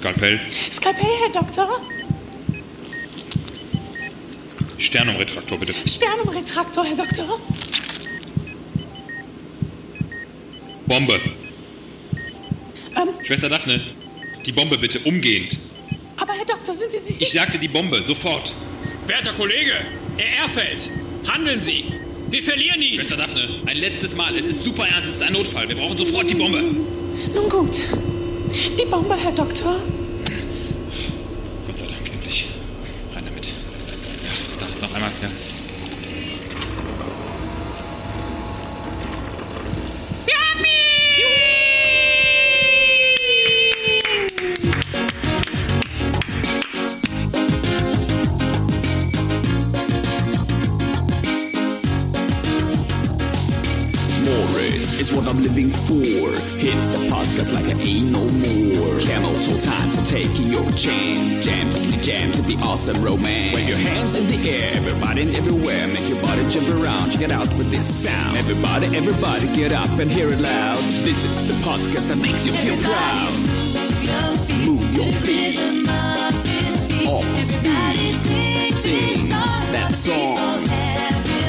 Skalpell. Skalpell, Herr Doktor. Sternumretraktor, bitte. Sternumretraktor, Herr Doktor. Bombe. Ähm, Schwester Daphne, die Bombe bitte, umgehend. aber Herr Doktor, sind Sie sich sicher? Ich sagte die Bombe, sofort. Werter Kollege, Herr Erfeld, handeln Sie. Wir verlieren ihn. Schwester Daphne, ein letztes Mal. Es ist super ernst, es ist ein Notfall. Wir brauchen sofort die Bombe. Nun gut. Die Bombe, Herr Doktor. Makes you feel proud. Move your feet. Off this beat. Sing that song.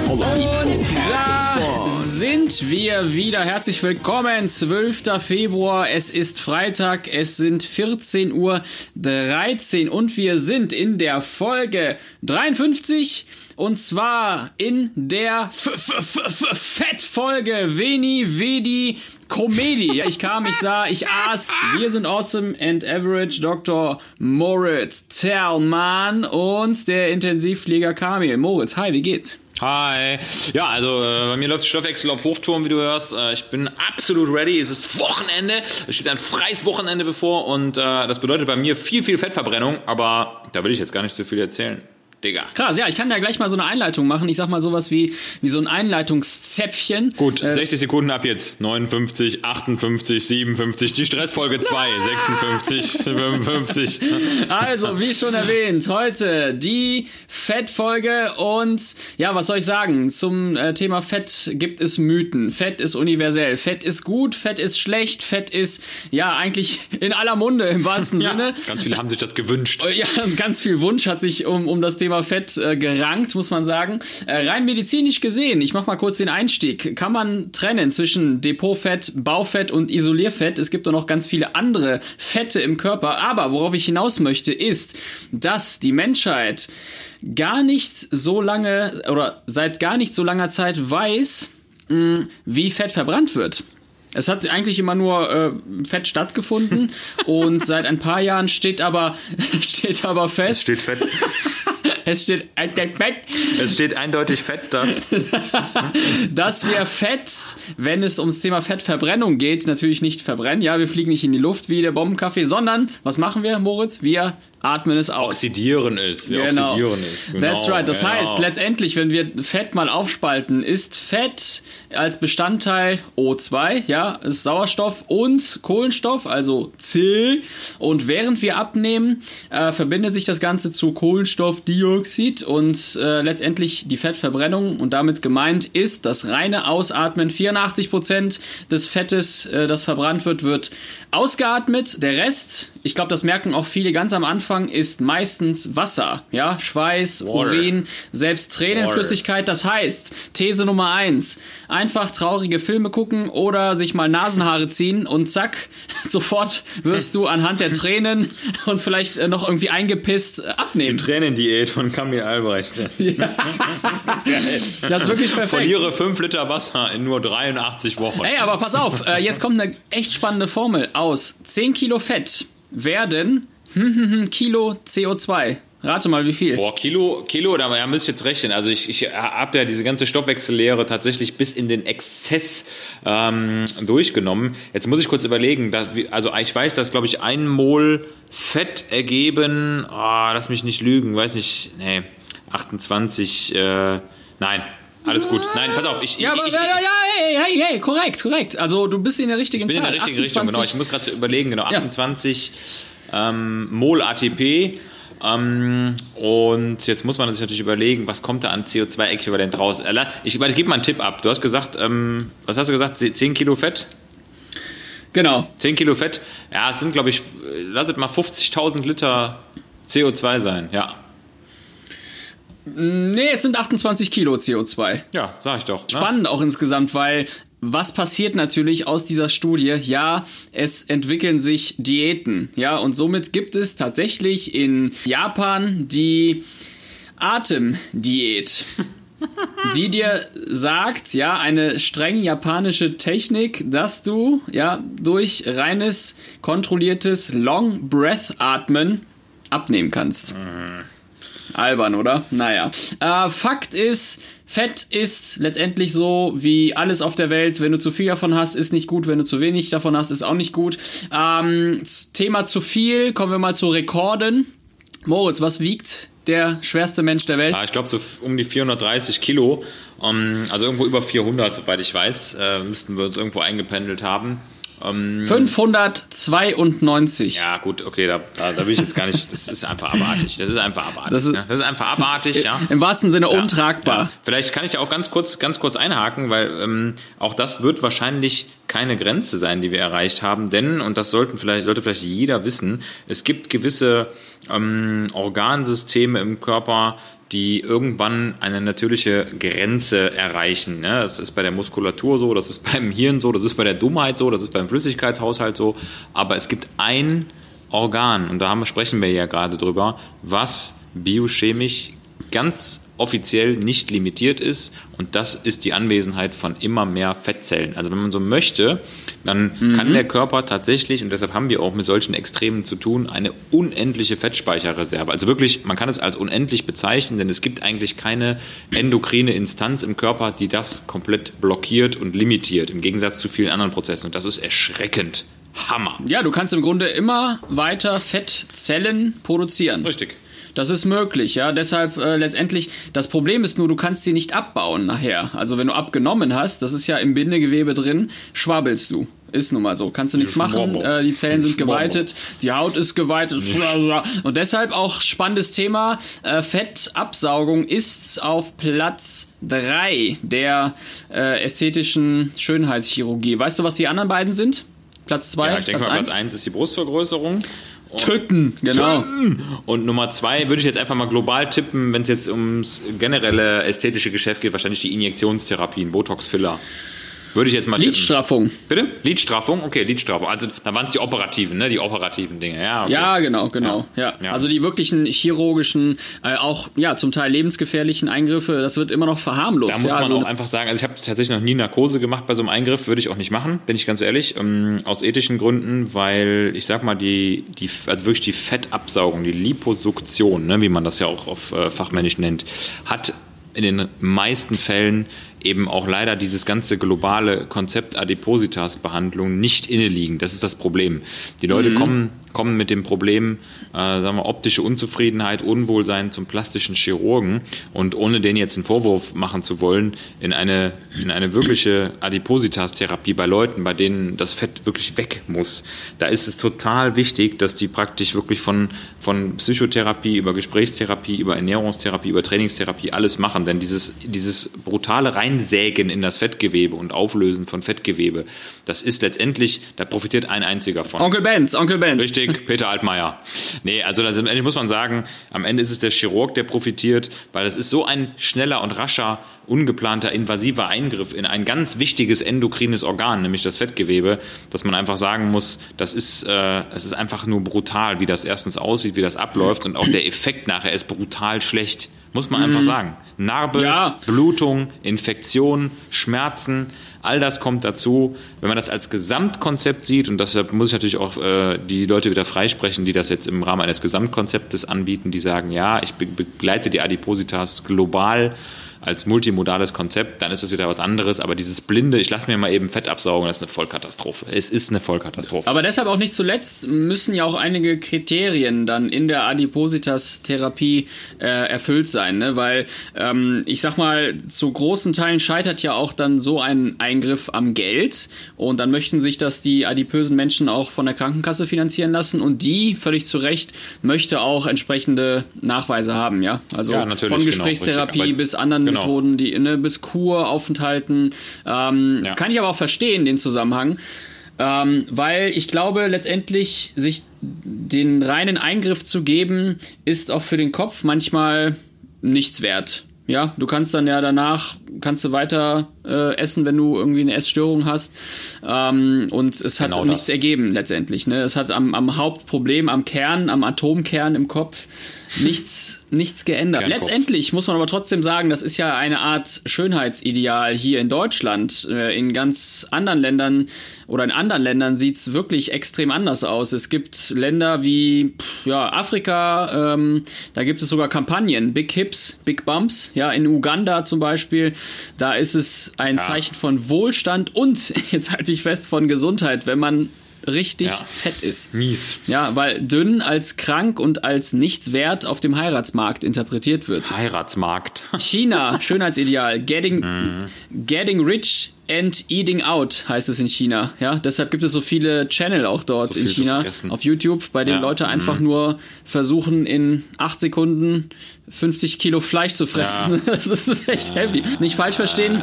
All the people Und have fun. sind wir wieder. Herzlich willkommen. 12. Februar. Es ist Freitag. Es sind 14 Uhr 13 und wir sind in der Folge 53 und zwar in der Fettfolge Veni Vedi Comedy. Ja, ich kam, ich sah, ich aß. Wir sind awesome and average Dr. Moritz Zerlmann und der Intensivpfleger Kamil. Moritz, hi, wie geht's? Hi. Ja, also äh, bei mir läuft Stoffwechsel auf Hochtouren, wie du hörst. Äh, ich bin absolut ready. Es ist Wochenende. Es steht ein freies Wochenende bevor und äh, das bedeutet bei mir viel, viel Fettverbrennung. Aber da will ich jetzt gar nicht so viel erzählen. Digga. Krass, ja, ich kann da gleich mal so eine Einleitung machen. Ich sag mal sowas wie, wie so ein Einleitungszäpfchen. Gut, Äh, 60 Sekunden ab jetzt. 59, 58, 57, die Stressfolge 2, 56, 55. Also, wie schon erwähnt, heute die Fettfolge und ja, was soll ich sagen? Zum äh, Thema Fett gibt es Mythen. Fett ist universell. Fett ist gut, Fett ist schlecht, Fett ist ja eigentlich in aller Munde im wahrsten Sinne. Ganz viele haben sich das gewünscht. Ja, ganz viel Wunsch hat sich um, um das Thema Fett äh, gerankt, muss man sagen. Äh, rein medizinisch gesehen, ich mach mal kurz den Einstieg, kann man trennen zwischen Depotfett, Baufett und Isolierfett. Es gibt auch noch ganz viele andere Fette im Körper. Aber worauf ich hinaus möchte, ist, dass die Menschheit gar nicht so lange oder seit gar nicht so langer Zeit weiß, mh, wie Fett verbrannt wird. Es hat eigentlich immer nur äh, Fett stattgefunden und seit ein paar Jahren steht aber steht aber fest, steht fett. Es steht äh, fett, Es steht eindeutig fett da. dass wir Fett, wenn es ums Thema Fettverbrennung geht, natürlich nicht verbrennen. Ja, wir fliegen nicht in die Luft wie der Bombenkaffee, sondern was machen wir, Moritz? Wir atmen es aus. Oxidieren ist. Wir Genau. oxidieren ist. Genau, That's right. Das genau. heißt, letztendlich, wenn wir Fett mal aufspalten, ist Fett als Bestandteil O2, ja, ist Sauerstoff und Kohlenstoff, also C. Und während wir abnehmen, äh, verbindet sich das Ganze zu Kohlenstoffdioxid und äh, letztendlich die Fettverbrennung und damit gemeint ist das reine Ausatmen. 84 Prozent des Fettes, äh, das verbrannt wird, wird ausgeatmet. Der Rest, ich glaube, das merken auch viele ganz am Anfang, ist meistens Wasser, ja, Schweiß, Water. Urin, selbst Tränenflüssigkeit. Das heißt, These Nummer eins: einfach traurige Filme gucken oder sich mal Nasenhaare ziehen und zack, sofort wirst du anhand der Tränen und vielleicht äh, noch irgendwie eingepisst äh, abnehmen. Tränendiät von Kamil Albrecht. Das ist wirklich perfekt. Verliere 5 Liter Wasser in nur 83 Wochen. Ey, aber pass auf, äh, jetzt kommt eine echt spannende Formel. Aus 10 Kilo Fett werden Kilo CO2. Rate mal, wie viel? Boah, Kilo, Kilo, da ja, müsste ich jetzt rechnen. Also ich, ich habe ja diese ganze Stoffwechsellehre tatsächlich bis in den Exzess ähm, durchgenommen. Jetzt muss ich kurz überlegen. Da, wie- also ich weiß, dass, glaube ich, ein Mol Fett ergeben, ah, lass mich nicht lügen, weiß nicht, nee, 28, äh, nein, alles gut. Nein, pass auf, ich, Ja, ich, aber ich, ja, ja, ja, hey, hey, hey, korrekt, korrekt. Also du bist in der richtigen ich bin in Zahl. der richtigen Richtung, genau. Ich muss gerade überlegen, genau, Ja. 28 ähm, Mol ATP. Ähm, und jetzt muss man sich natürlich überlegen, was kommt da an CO2-Äquivalent raus? Erla- Ich, ich gebe mal einen Tipp ab. Du hast gesagt, ähm, was hast du gesagt? 10 Kilo Fett? Genau. 10 Kilo Fett, ja, es sind, glaube ich, lass es mal 50.000 Liter CO2 sein, ja. Nee, es sind 28 Kilo CO2. Ja, sag ich doch. Ne? Spannend auch insgesamt, weil was passiert natürlich aus dieser Studie? Ja, es entwickeln sich Diäten. Ja, und somit gibt es tatsächlich in Japan die Atemdiät. die dir sagt, ja, eine streng japanische Technik, dass du, ja, durch reines, kontrolliertes Long Breath Atmen abnehmen kannst. Albern, oder? Naja. Äh, Fakt ist, Fett ist letztendlich so wie alles auf der Welt. Wenn du zu viel davon hast, ist nicht gut. Wenn du zu wenig davon hast, ist auch nicht gut. Ähm, Thema zu viel, kommen wir mal zu Rekorden. Moritz, was wiegt der schwerste Mensch der Welt? Ja, ich glaube so um die 430 Kilo. Um, also irgendwo über 400, soweit ich weiß, äh, müssten wir uns irgendwo eingependelt haben. Ähm, 592. Ja, gut, okay, da, da, da will ich jetzt gar nicht. Das ist einfach abartig. Das ist einfach abartig. Das ist, ne? das ist einfach abartig, ist, ja. Im wahrsten Sinne ja, untragbar. Ja. Vielleicht kann ich auch ganz kurz, ganz kurz einhaken, weil ähm, auch das wird wahrscheinlich keine Grenze sein, die wir erreicht haben, denn, und das sollten vielleicht, sollte vielleicht jeder wissen, es gibt gewisse ähm, Organsysteme im Körper, die irgendwann eine natürliche Grenze erreichen. Ne? Das ist bei der Muskulatur so, das ist beim Hirn so, das ist bei der Dummheit so, das ist beim Flüssigkeitshaushalt so. Aber es gibt ein Organ, und da haben, sprechen wir ja gerade drüber, was biochemisch ganz offiziell nicht limitiert ist und das ist die Anwesenheit von immer mehr Fettzellen. Also wenn man so möchte, dann mhm. kann der Körper tatsächlich, und deshalb haben wir auch mit solchen Extremen zu tun, eine unendliche Fettspeicherreserve. Also wirklich, man kann es als unendlich bezeichnen, denn es gibt eigentlich keine endokrine Instanz im Körper, die das komplett blockiert und limitiert, im Gegensatz zu vielen anderen Prozessen. Und das ist erschreckend. Hammer. Ja, du kannst im Grunde immer weiter Fettzellen produzieren. Richtig. Das ist möglich, ja. Deshalb äh, letztendlich, das Problem ist nur, du kannst sie nicht abbauen nachher. Also wenn du abgenommen hast, das ist ja im Bindegewebe drin, schwabbelst du. Ist nun mal so. Kannst du nichts machen. Äh, die Zellen sind geweitet, die Haut ist geweitet. Und deshalb auch spannendes Thema. Äh, Fettabsaugung ist auf Platz 3 der äh, ästhetischen Schönheitschirurgie. Weißt du, was die anderen beiden sind? Platz 2? Ja, ich denke Platz mal, Platz 1 ist die Brustvergrößerung. Tücken, genau. Tücken. Und Nummer zwei würde ich jetzt einfach mal global tippen, wenn es jetzt ums generelle ästhetische Geschäft geht, wahrscheinlich die Injektionstherapien, Botox-Filler. Würde ich jetzt mal Lidstraffung. Tippen. Bitte? Lidstraffung? Okay, Lidstraffung. Also da waren es die operativen, ne? Die operativen Dinge. Ja, okay. ja genau, genau. Ja. ja. Also die wirklichen chirurgischen, äh, auch ja zum Teil lebensgefährlichen Eingriffe, das wird immer noch verharmlost. Da muss ja, man also auch einfach sagen, also ich habe tatsächlich noch nie Narkose gemacht bei so einem Eingriff, würde ich auch nicht machen, bin ich ganz ehrlich, ähm, aus ethischen Gründen, weil ich sag mal die die also wirklich die Fettabsaugung, die Liposuktion, ne, wie man das ja auch auf äh, fachmännisch nennt, hat in den meisten Fällen eben auch leider dieses ganze globale Konzept Adipositas-Behandlung nicht inne liegen. Das ist das Problem. Die Leute mhm. kommen, kommen mit dem Problem, äh, sagen wir, optische Unzufriedenheit, Unwohlsein zum plastischen Chirurgen und ohne den jetzt einen Vorwurf machen zu wollen, in eine, in eine wirkliche Adipositas-Therapie bei Leuten, bei denen das Fett wirklich weg muss. Da ist es total wichtig, dass die praktisch wirklich von, von Psychotherapie über Gesprächstherapie, über Ernährungstherapie, über Trainingstherapie alles machen. Denn dieses, dieses brutale Rein Einsägen in das Fettgewebe und Auflösen von Fettgewebe, das ist letztendlich, da profitiert ein einziger von. Onkel Benz, Onkel Benz. Richtig, Peter Altmaier. Nee, also letztendlich muss man sagen, am Ende ist es der Chirurg, der profitiert, weil es ist so ein schneller und rascher, ungeplanter, invasiver Eingriff in ein ganz wichtiges endokrines Organ, nämlich das Fettgewebe, dass man einfach sagen muss, das ist, äh, es ist einfach nur brutal, wie das erstens aussieht, wie das abläuft und auch der Effekt nachher ist brutal schlecht. Muss man einfach mhm. sagen. Narbe, ja. Blutung, Infektion, Schmerzen, all das kommt dazu. Wenn man das als Gesamtkonzept sieht, und deshalb muss ich natürlich auch äh, die Leute wieder freisprechen, die das jetzt im Rahmen eines Gesamtkonzeptes anbieten, die sagen, ja, ich begleite die Adipositas global als multimodales Konzept, dann ist es wieder was anderes. Aber dieses blinde, ich lasse mir mal eben Fett absaugen, das ist eine Vollkatastrophe. Es ist eine Vollkatastrophe. Aber deshalb auch nicht zuletzt müssen ja auch einige Kriterien dann in der Adipositas-Therapie äh, erfüllt sein, ne? weil ähm, ich sag mal, zu großen Teilen scheitert ja auch dann so ein Eingriff am Geld und dann möchten sich das die adipösen Menschen auch von der Krankenkasse finanzieren lassen und die, völlig zu Recht, möchte auch entsprechende Nachweise haben, ja. Also ja, von genau, Gesprächstherapie genau, bis anderen. Methoden, die ne, bis Kuraufenthalten. Ähm, ja. Kann ich aber auch verstehen, den Zusammenhang. Ähm, weil ich glaube, letztendlich sich den reinen Eingriff zu geben, ist auch für den Kopf manchmal nichts wert. Ja, du kannst dann ja danach, kannst du weiter äh, essen, wenn du irgendwie eine Essstörung hast. Ähm, und es hat Genau nichts das. ergeben letztendlich. Ne? Es hat am, am Hauptproblem, am Kern, am Atomkern im Kopf nichts, nichts geändert. Kernkopf. Letztendlich muss man aber trotzdem sagen, das ist ja eine Art Schönheitsideal hier in Deutschland. Äh, In ganz anderen Ländern oder in anderen Ländern sieht's wirklich extrem anders aus. Es gibt Länder wie ja, Afrika, ähm, da gibt es sogar Kampagnen, Big Hips, Big Bumps. Ja, in Uganda zum Beispiel, da ist es ein Zeichen von Wohlstand und, jetzt halte ich fest, von Gesundheit, wenn man richtig Ja. fett ist. Mies. Ja, weil dünn als krank und als nichts wert auf dem Heiratsmarkt interpretiert wird. Heiratsmarkt. China, Schönheitsideal, getting, getting rich and eating out heißt es in China. Ja, deshalb gibt es so viele Channel auch dort So in China auf YouTube, bei denen Ja, Leute einfach nur versuchen in acht Sekunden 50 Kilo Fleisch zu fressen. Das ist echt heavy. Nicht falsch verstehen.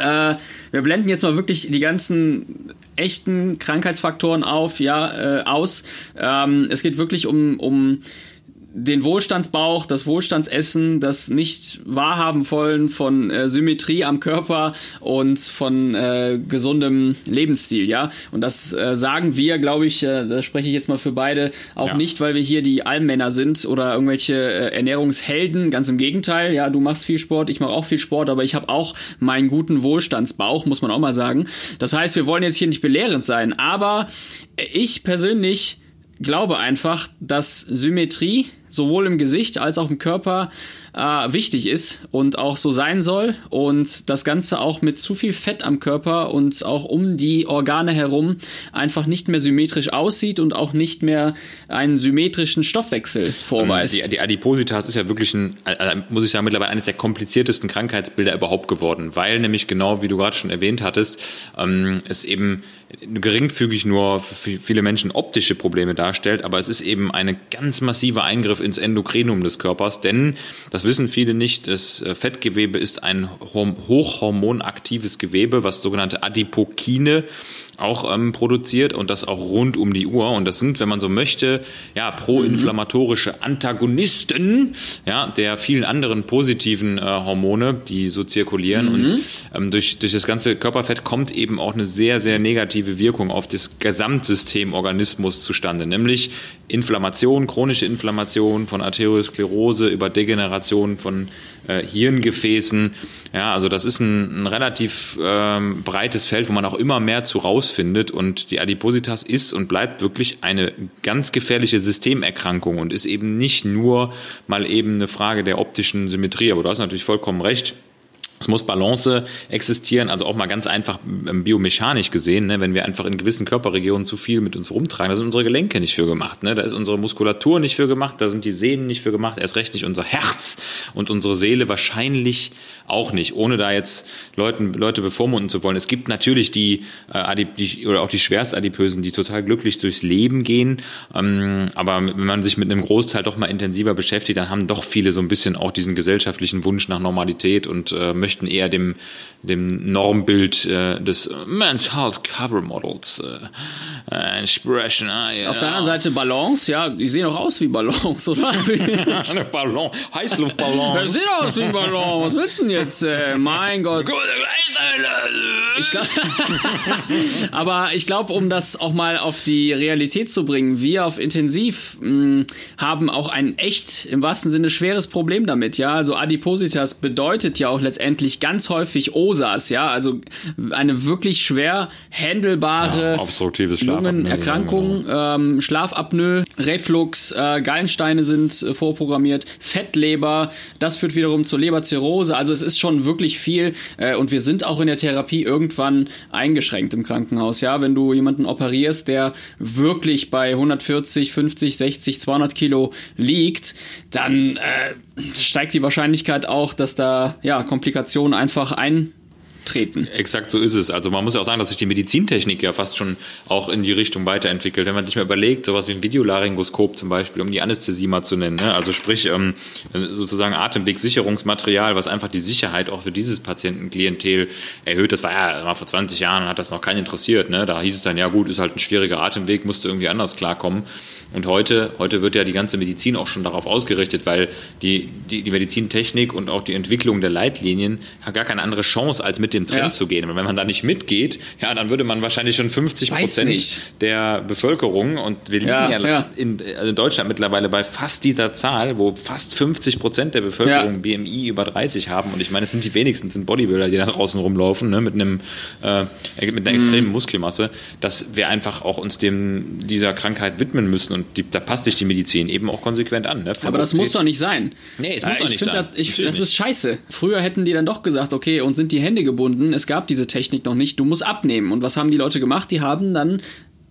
Äh, wir blenden jetzt mal wirklich die ganzen echten Krankheitsfaktoren auf, ja, äh, aus. Ähm, es geht wirklich um, um den Wohlstandsbauch, das Wohlstandsessen, das nicht wahrhaben wollen von äh, Symmetrie am Körper und von äh, gesundem Lebensstil, ja. Und das äh, sagen wir, glaube ich, äh, da spreche ich jetzt mal für beide, auch Ja. nicht, weil wir hier die Allmänner sind oder irgendwelche äh, Ernährungshelden, ganz im Gegenteil, ja, du machst viel Sport, ich mache auch viel Sport, aber ich habe auch meinen guten Wohlstandsbauch, muss man auch mal sagen. Das heißt, wir wollen jetzt hier nicht belehrend sein, aber ich persönlich glaube einfach, dass Symmetrie sowohl im Gesicht als auch im Körper äh, wichtig ist und auch so sein soll und das Ganze auch mit zu viel Fett am Körper und auch um die Organe herum einfach nicht mehr symmetrisch aussieht und auch nicht mehr einen symmetrischen Stoffwechsel vorweist. Die, die Adipositas ist ja wirklich ein, äh, muss ich sagen, mittlerweile eines der kompliziertesten Krankheitsbilder überhaupt geworden, weil nämlich genau, wie du gerade schon erwähnt hattest, ähm, es eben geringfügig nur für viele Menschen optische Probleme darstellt, aber es ist eben eine ganz massive Eingriff ins Endokrinum des Körpers, denn das wissen viele nicht, das äh, Fettgewebe ist ein horm- hochhormonaktives Gewebe, was sogenannte Adipokine auch ähm, produziert und das auch rund um die Uhr. Und das sind, wenn man so möchte, ja, proinflammatorische Antagonisten, ja, der vielen anderen positiven äh, Hormone, die so zirkulieren. Und ähm, durch, durch das ganze Körperfett kommt eben auch eine sehr, sehr negative Wirkung auf das Gesamtsystem Organismus zustande, nämlich Inflammation, chronische Inflammation von Arteriosklerose über Degeneration von äh, Hirngefäßen. Ja, also das ist ein, ein relativ ähm, breites Feld, wo man auch immer mehr zu rausfindet. Und die Adipositas ist und bleibt wirklich eine ganz gefährliche Systemerkrankung und ist eben nicht nur mal eben eine Frage der optischen Symmetrie. Aber du hast natürlich vollkommen recht. Es muss Balance existieren, also auch mal ganz einfach ähm, biomechanisch gesehen, ne, wenn wir einfach in gewissen Körperregionen zu viel mit uns rumtragen, da sind unsere Gelenke nicht für gemacht, ne, da ist unsere Muskulatur nicht für gemacht, da sind die Sehnen nicht für gemacht, erst recht nicht unser Herz und unsere Seele wahrscheinlich auch nicht, ohne da jetzt Leuten, Leute bevormunden zu wollen. Es gibt natürlich die, äh, Adip, die oder auch die Schwerstadipösen, die total glücklich durchs Leben gehen, ähm, aber wenn man sich mit einem Großteil doch mal intensiver beschäftigt, dann haben doch viele so ein bisschen auch diesen gesellschaftlichen Wunsch nach Normalität und äh, möchten eher dem, dem Normbild äh, des Men's Health Cover Models äh, äh, entsprechen. Ah, ja. Auf der anderen Seite Balance, ja, die sehen auch aus wie Ballons, oder? Eine Ballon, Heißluftballon. Sieht aus wie ein Ballon. Was willst du denn jetzt? Äh, mein Gott. Ich glaub, aber ich glaube, um das auch mal auf die Realität zu bringen, wir auf Intensiv mh, haben auch ein echt, im wahrsten Sinne, schweres Problem damit. Ja, also Adipositas bedeutet ja auch letztendlich ganz häufig OSAS. Ja, also eine wirklich schwer handelbare Ja, obstruktives Schlafapnoe, Lungenerkrankung, ähm, Schlafapnoe, Reflux, äh, Gallensteine sind äh, vorprogrammiert, Fettleber, das führt wiederum zur Leberzirrhose. Also es ist schon wirklich viel äh, und wir sind auch in der Therapie irgendwann eingeschränkt im Krankenhaus. Ja, wenn du jemanden operierst, der wirklich bei 140, 50, 60, 200 Kilo liegt, dann äh, steigt die Wahrscheinlichkeit auch, dass da ja Komplikationen einfach ein treten. Exakt so ist es. Also man muss ja auch sagen, dass sich die Medizintechnik ja fast schon auch in die Richtung weiterentwickelt. Wenn man sich mal überlegt, sowas wie ein Videolaryngoskop zum Beispiel, um die Anästhesie mal zu nennen, ne? also sprich ähm, sozusagen Atemwegsicherungsmaterial, was einfach die Sicherheit auch für dieses Patientenklientel erhöht. Das war ja mal vor 20 Jahren, hat das noch keinen interessiert. Ne? Da hieß es dann, ja gut, ist halt ein schwieriger Atemweg, musste irgendwie anders klarkommen. Und heute, heute wird ja die ganze Medizin auch schon darauf ausgerichtet, weil die, die, die Medizintechnik und auch die Entwicklung der Leitlinien hat gar keine andere Chance, als mit dem Trend ja. zu gehen. Und wenn man da nicht mitgeht, ja, dann würde man wahrscheinlich schon 50 Prozent der Bevölkerung und wir liegen ja, ja. In, also in, Deutschland mittlerweile bei fast dieser Zahl, wo fast 50 Prozent der Bevölkerung BMI über 30 haben. Und ich meine, es sind die wenigsten, sind Bodybuilder, die da draußen rumlaufen, ne, mit einem äh, mit einer extremen mhm. Muskelmasse, dass wir einfach auch uns dem dieser Krankheit widmen müssen und die, da passt sich die Medizin eben auch konsequent an. Ne? Aber das muss doch nicht sein. Nee, es muss doch nicht sein. Das, ich, das ist scheiße. Früher hätten die dann doch gesagt, okay, uns sind die Hände gebunden, es gab diese Technik noch nicht, du musst abnehmen. Und was haben die Leute gemacht? Die haben dann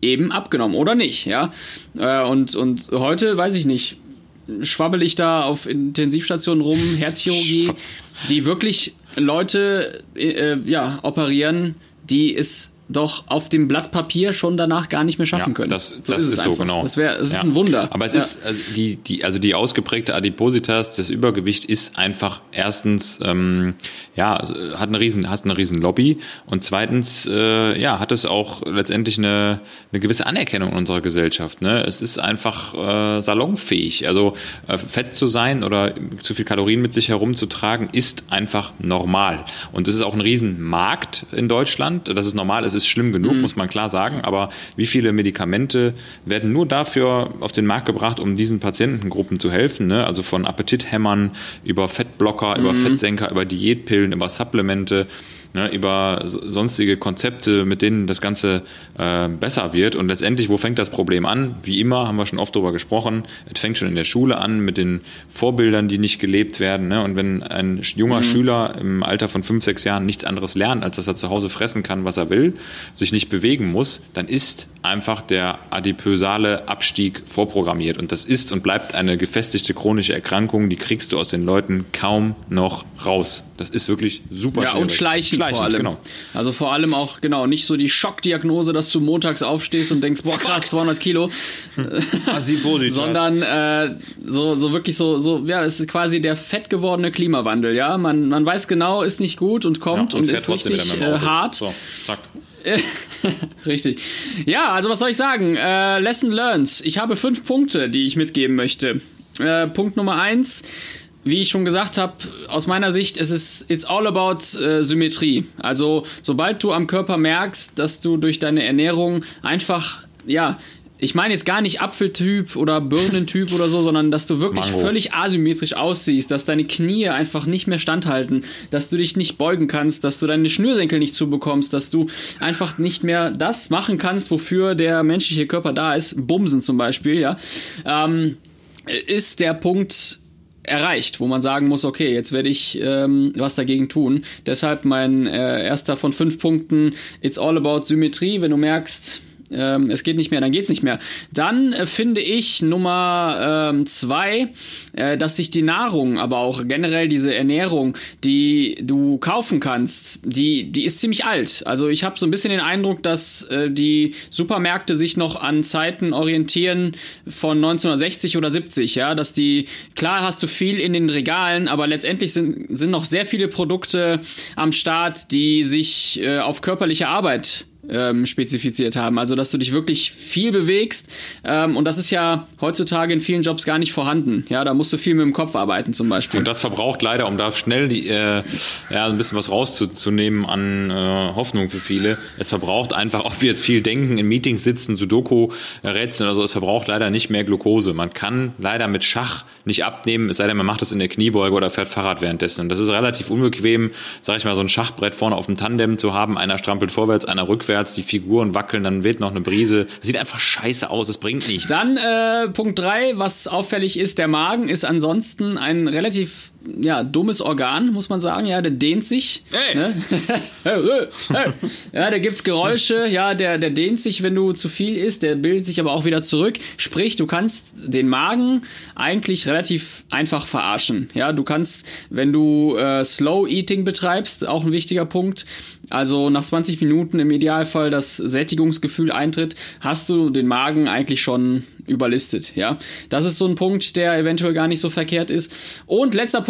eben abgenommen oder nicht, ja. Äh, und, und heute, weiß ich nicht, schwabbel ich da auf Intensivstationen rum, Herzchirurgie, die wirklich Leute äh, ja, operieren, die es doch auf dem Blatt Papier schon danach gar nicht mehr schaffen ja, können. Das, so das ist, ist so, genau. Das, wär, das ja. ist ein Wunder. Aber es ja. ist also die, die, also die ausgeprägte Adipositas, das Übergewicht ist einfach erstens, ähm, ja, hat eine riesen, hat eine riesen Lobby und zweitens, äh, ja, hat es auch letztendlich eine, eine gewisse Anerkennung in unserer Gesellschaft. Ne? Es ist einfach äh, salonfähig. Also äh, fett zu sein oder zu viel Kalorien mit sich herumzutragen, ist einfach normal. Und es ist auch ein Riesenmarkt in Deutschland. Das ist normal. Es ist ist schlimm genug, mhm. muss man klar sagen. Aber wie viele Medikamente werden nur dafür auf den Markt gebracht, um diesen Patientengruppen zu helfen? Ne? Also von Appetithämmern über Fettblocker, mhm. über Fettsenker, über Diätpillen, über Supplemente ne, über sonstige Konzepte, mit denen das Ganze äh, besser wird. Und letztendlich, wo fängt das Problem an? Wie immer, haben wir schon oft darüber gesprochen, es fängt schon in der Schule an mit den Vorbildern, die nicht gelebt werden. Ne? Und wenn ein junger mhm. Schüler im Alter von fünf, sechs Jahren nichts anderes lernt, als dass er zu Hause fressen kann, was er will, sich nicht bewegen muss, dann ist einfach der adipösale Abstieg vorprogrammiert. Und das ist und bleibt eine gefestigte chronische Erkrankung, die kriegst du aus den Leuten kaum noch raus. Das ist wirklich super ja, schwierig. und schleichen, schleichen vor allem. Genau. Also vor allem auch, genau, nicht so die Schockdiagnose, dass du montags aufstehst und denkst, boah krass, 200 Kilo. sondern äh, so, so wirklich so, so, ja, es ist quasi der fett gewordene Klimawandel, ja. Man, man weiß genau, ist nicht gut und kommt ja, und, und ist richtig äh, hart. So, zack. Richtig. Ja, also was soll ich sagen? Äh, Lesson learned. Ich habe fünf Punkte, die ich mitgeben möchte. Äh, Punkt Nummer eins. Wie ich schon gesagt habe, aus meiner Sicht ist es it's all about äh, Symmetrie. Also sobald du am Körper merkst, dass du durch deine Ernährung einfach ja ich meine jetzt gar nicht Apfeltyp oder Birnentyp oder so, sondern dass du wirklich Mango. völlig asymmetrisch aussiehst, dass deine Knie einfach nicht mehr standhalten, dass du dich nicht beugen kannst, dass du deine Schnürsenkel nicht zubekommst, dass du einfach nicht mehr das machen kannst, wofür der menschliche Körper da ist, Bumsen zum Beispiel, ja, ähm, ist der Punkt erreicht, wo man sagen muss, okay, jetzt werde ich ähm, was dagegen tun. Deshalb mein äh, erster von fünf Punkten, it's all about Symmetrie. Wenn du merkst, ähm, es geht nicht mehr, dann geht's nicht mehr. Dann äh, finde ich Nummer ähm, zwei, äh, dass sich die Nahrung, aber auch generell diese Ernährung, die du kaufen kannst, die, die ist ziemlich alt. Also ich habe so ein bisschen den Eindruck, dass äh, die Supermärkte sich noch an Zeiten orientieren von 1960 oder 70, ja, dass die, klar hast du viel in den Regalen, aber letztendlich sind, sind noch sehr viele Produkte am Start, die sich äh, auf körperliche Arbeit ähm, spezifiziert haben. Also, dass du dich wirklich viel bewegst. Ähm, und das ist ja heutzutage in vielen Jobs gar nicht vorhanden. Ja, da musst du viel mit dem Kopf arbeiten zum Beispiel. Und das verbraucht leider, um da schnell die, äh, ja, ein bisschen was rauszunehmen an äh, Hoffnung für viele. Es verbraucht einfach, ob wir jetzt viel denken, in Meetings sitzen, Sudoku äh, rätseln oder so, es verbraucht leider nicht mehr Glukose. Man kann leider mit Schach nicht abnehmen, es sei denn, man macht das in der Kniebeuge oder fährt Fahrrad währenddessen. Und das ist relativ unbequem, sag ich mal, so ein Schachbrett vorne auf dem Tandem zu haben. Einer strampelt vorwärts, einer rückwärts rückwärts, die Figuren wackeln, dann weht noch eine Brise. Das sieht einfach scheiße aus, es bringt nichts. Dann äh, Punkt drei, was auffällig ist, der Magen ist ansonsten ein relativ ja, dummes Organ, muss man sagen. Ja, der dehnt sich. Hey. Ne? ja, der gibt Geräusche. Ja, der, der dehnt sich, wenn du zu viel isst. Der bildet sich aber auch wieder zurück. Sprich, du kannst den Magen eigentlich relativ einfach verarschen. Ja, du kannst, wenn du äh, Slow Eating betreibst, auch ein wichtiger Punkt, also nach 20 Minuten im Idealfall das Sättigungsgefühl eintritt, hast du den Magen eigentlich schon überlistet, ja. Das ist so ein Punkt, der eventuell gar nicht so verkehrt ist. Und letzter Punkt,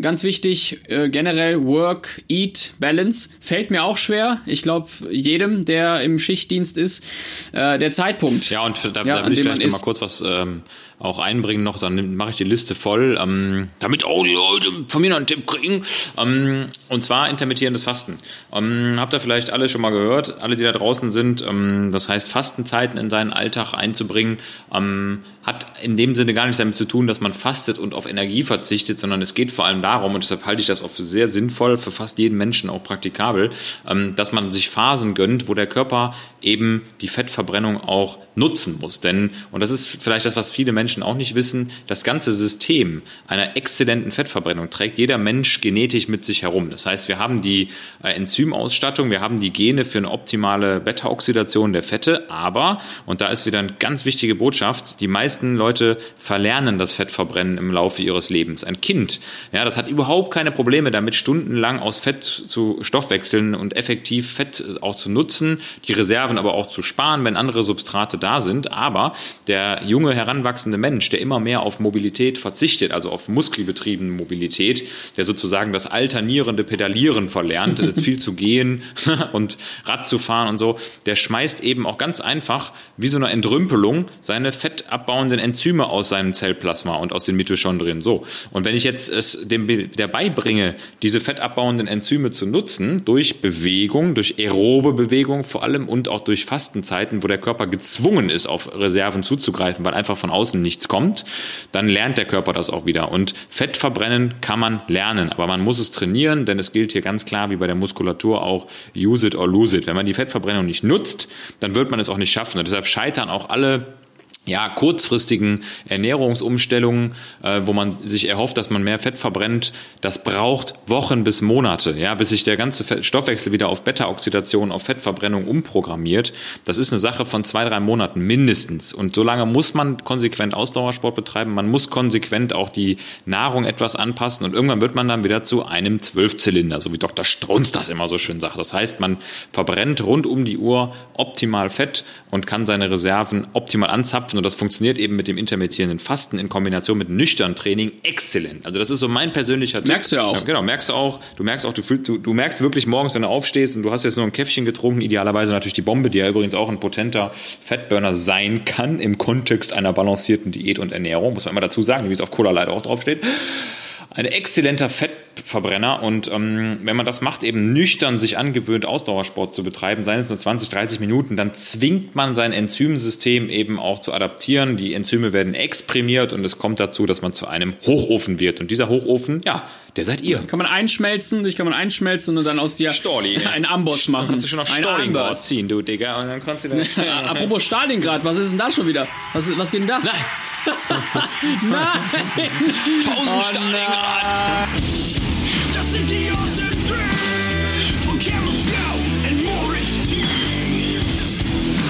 ganz wichtig, äh, generell Work, Eat, Balance, fällt mir auch schwer. Ich glaube, jedem, der im Schichtdienst ist, äh, der Zeitpunkt. Ja, und da, Ja, da will ich vielleicht noch mal kurz was ähm, auch einbringen noch, dann mache ich die Liste voll, ähm, damit auch die Leute von mir noch einen Tipp kriegen. Ähm, und zwar intermittierendes Fasten. Ähm, habt ihr vielleicht alle schon mal gehört, alle, die da draußen sind, ähm, das heißt Fastenzeiten in seinen Alltag einzubringen, ähm, hat in dem Sinne gar nichts damit zu tun, dass man fastet und auf Energie verzichtet, sondern es geht vor allem darum, und deshalb halte ich das auch für sehr sinnvoll, für fast jeden Menschen auch praktikabel, ähm, dass man sich Phasen gönnt, wo der Körper eben die Fettverbrennung auch nutzen muss. Denn, und das ist vielleicht das, was viele Menschen auch nicht wissen, das ganze System einer exzellenten Fettverbrennung trägt jeder Mensch genetisch mit sich herum. Das heißt, wir haben die äh, Enzymausstattung, wir haben die Gene für eine optimale Beta-Oxidation der Fette, aber, und da ist wieder eine ganz wichtige Botschaft, die meisten Leute verlernen das Fettverbrennen im Laufe ihres Lebens. Ein Kind, ja, das hat überhaupt keine Probleme damit, stundenlang aus Fett zu stoffwechseln und effektiv Fett auch zu nutzen, die Reserven aber auch zu sparen, wenn andere Substrate da sind. Aber der junge, heranwachsende Mensch, der immer mehr auf Mobilität verzichtet, also auf muskelbetriebene Mobilität, der sozusagen das alternierende Pedalieren verlernt, jetzt viel zu gehen und Rad zu fahren und so, der schmeißt eben auch ganz einfach wie so eine Entrümpelung seine fettabbauenden Enzyme aus seinem Zellplasma und aus den Mitochondrien. So. Und wenn ich jetzt es dem der beibringe, diese fettabbauenden Enzyme zu nutzen, durch Bewegung, durch aerobe Bewegung vor allem und auch durch Fastenzeiten, wo der Körper gezwungen ist, auf Reserven zuzugreifen, weil einfach von außen nichts kommt, dann lernt der Körper das auch wieder. Und Fett verbrennen kann man lernen, aber man muss es trainieren, denn es gilt hier ganz klar wie bei der Muskulatur auch, use it or lose it. Wenn man die Fettverbrennung nicht nutzt, dann wird man es auch nicht schaffen. Und deshalb scheitern auch alle ja, kurzfristigen Ernährungsumstellungen, äh, wo man sich erhofft, dass man mehr Fett verbrennt, das braucht Wochen bis Monate, ja, bis sich der ganze Stoffwechsel wieder auf Beta-Oxidation, auf Fettverbrennung umprogrammiert. Das ist eine Sache von zwei, drei Monaten mindestens. Und so lange muss man konsequent Ausdauersport betreiben, man muss konsequent auch die Nahrung etwas anpassen und irgendwann wird man dann wieder zu einem Zwölfzylinder, so wie Dr. Strunz das immer so schön sagt. Das heißt, man verbrennt rund um die Uhr optimal Fett und kann seine Reserven optimal anzapfen und das funktioniert eben mit dem intermittierenden Fasten in Kombination mit nüchternem Training exzellent. Also das ist so mein persönlicher Tipp. Merkst du ja auch. Ja, genau, merkst du auch. Du merkst auch, du, fühlst, du, du merkst wirklich morgens, wenn du aufstehst und du hast jetzt nur ein Käffchen getrunken, idealerweise natürlich die Bombe, die ja übrigens auch ein potenter Fettburner sein kann im Kontext einer balancierten Diät und Ernährung, muss man immer dazu sagen, wie es auf Cola leider auch draufsteht. Ein exzellenter Fettverbrenner und ähm, wenn man das macht, eben nüchtern sich angewöhnt, Ausdauersport zu betreiben, seien es nur 20, 30 Minuten, dann zwingt man sein Enzymsystem eben auch zu adaptieren. Die Enzyme werden exprimiert und es kommt dazu, dass man zu einem Hochofen wird. Und dieser Hochofen, ja, der seid ihr. Kann man einschmelzen, dich kann man einschmelzen und dann aus dir Storli. einen Amboss machen. Kannst du schon auf Stalingrad ziehen, du Digga, und dann kannst du dann apropos Stalingrad, was ist denn da schon wieder? Was, was geht denn da? Nein. nein. tausend Stalingrad. Das sind die Awesome Three von Camel Joe und Morris T.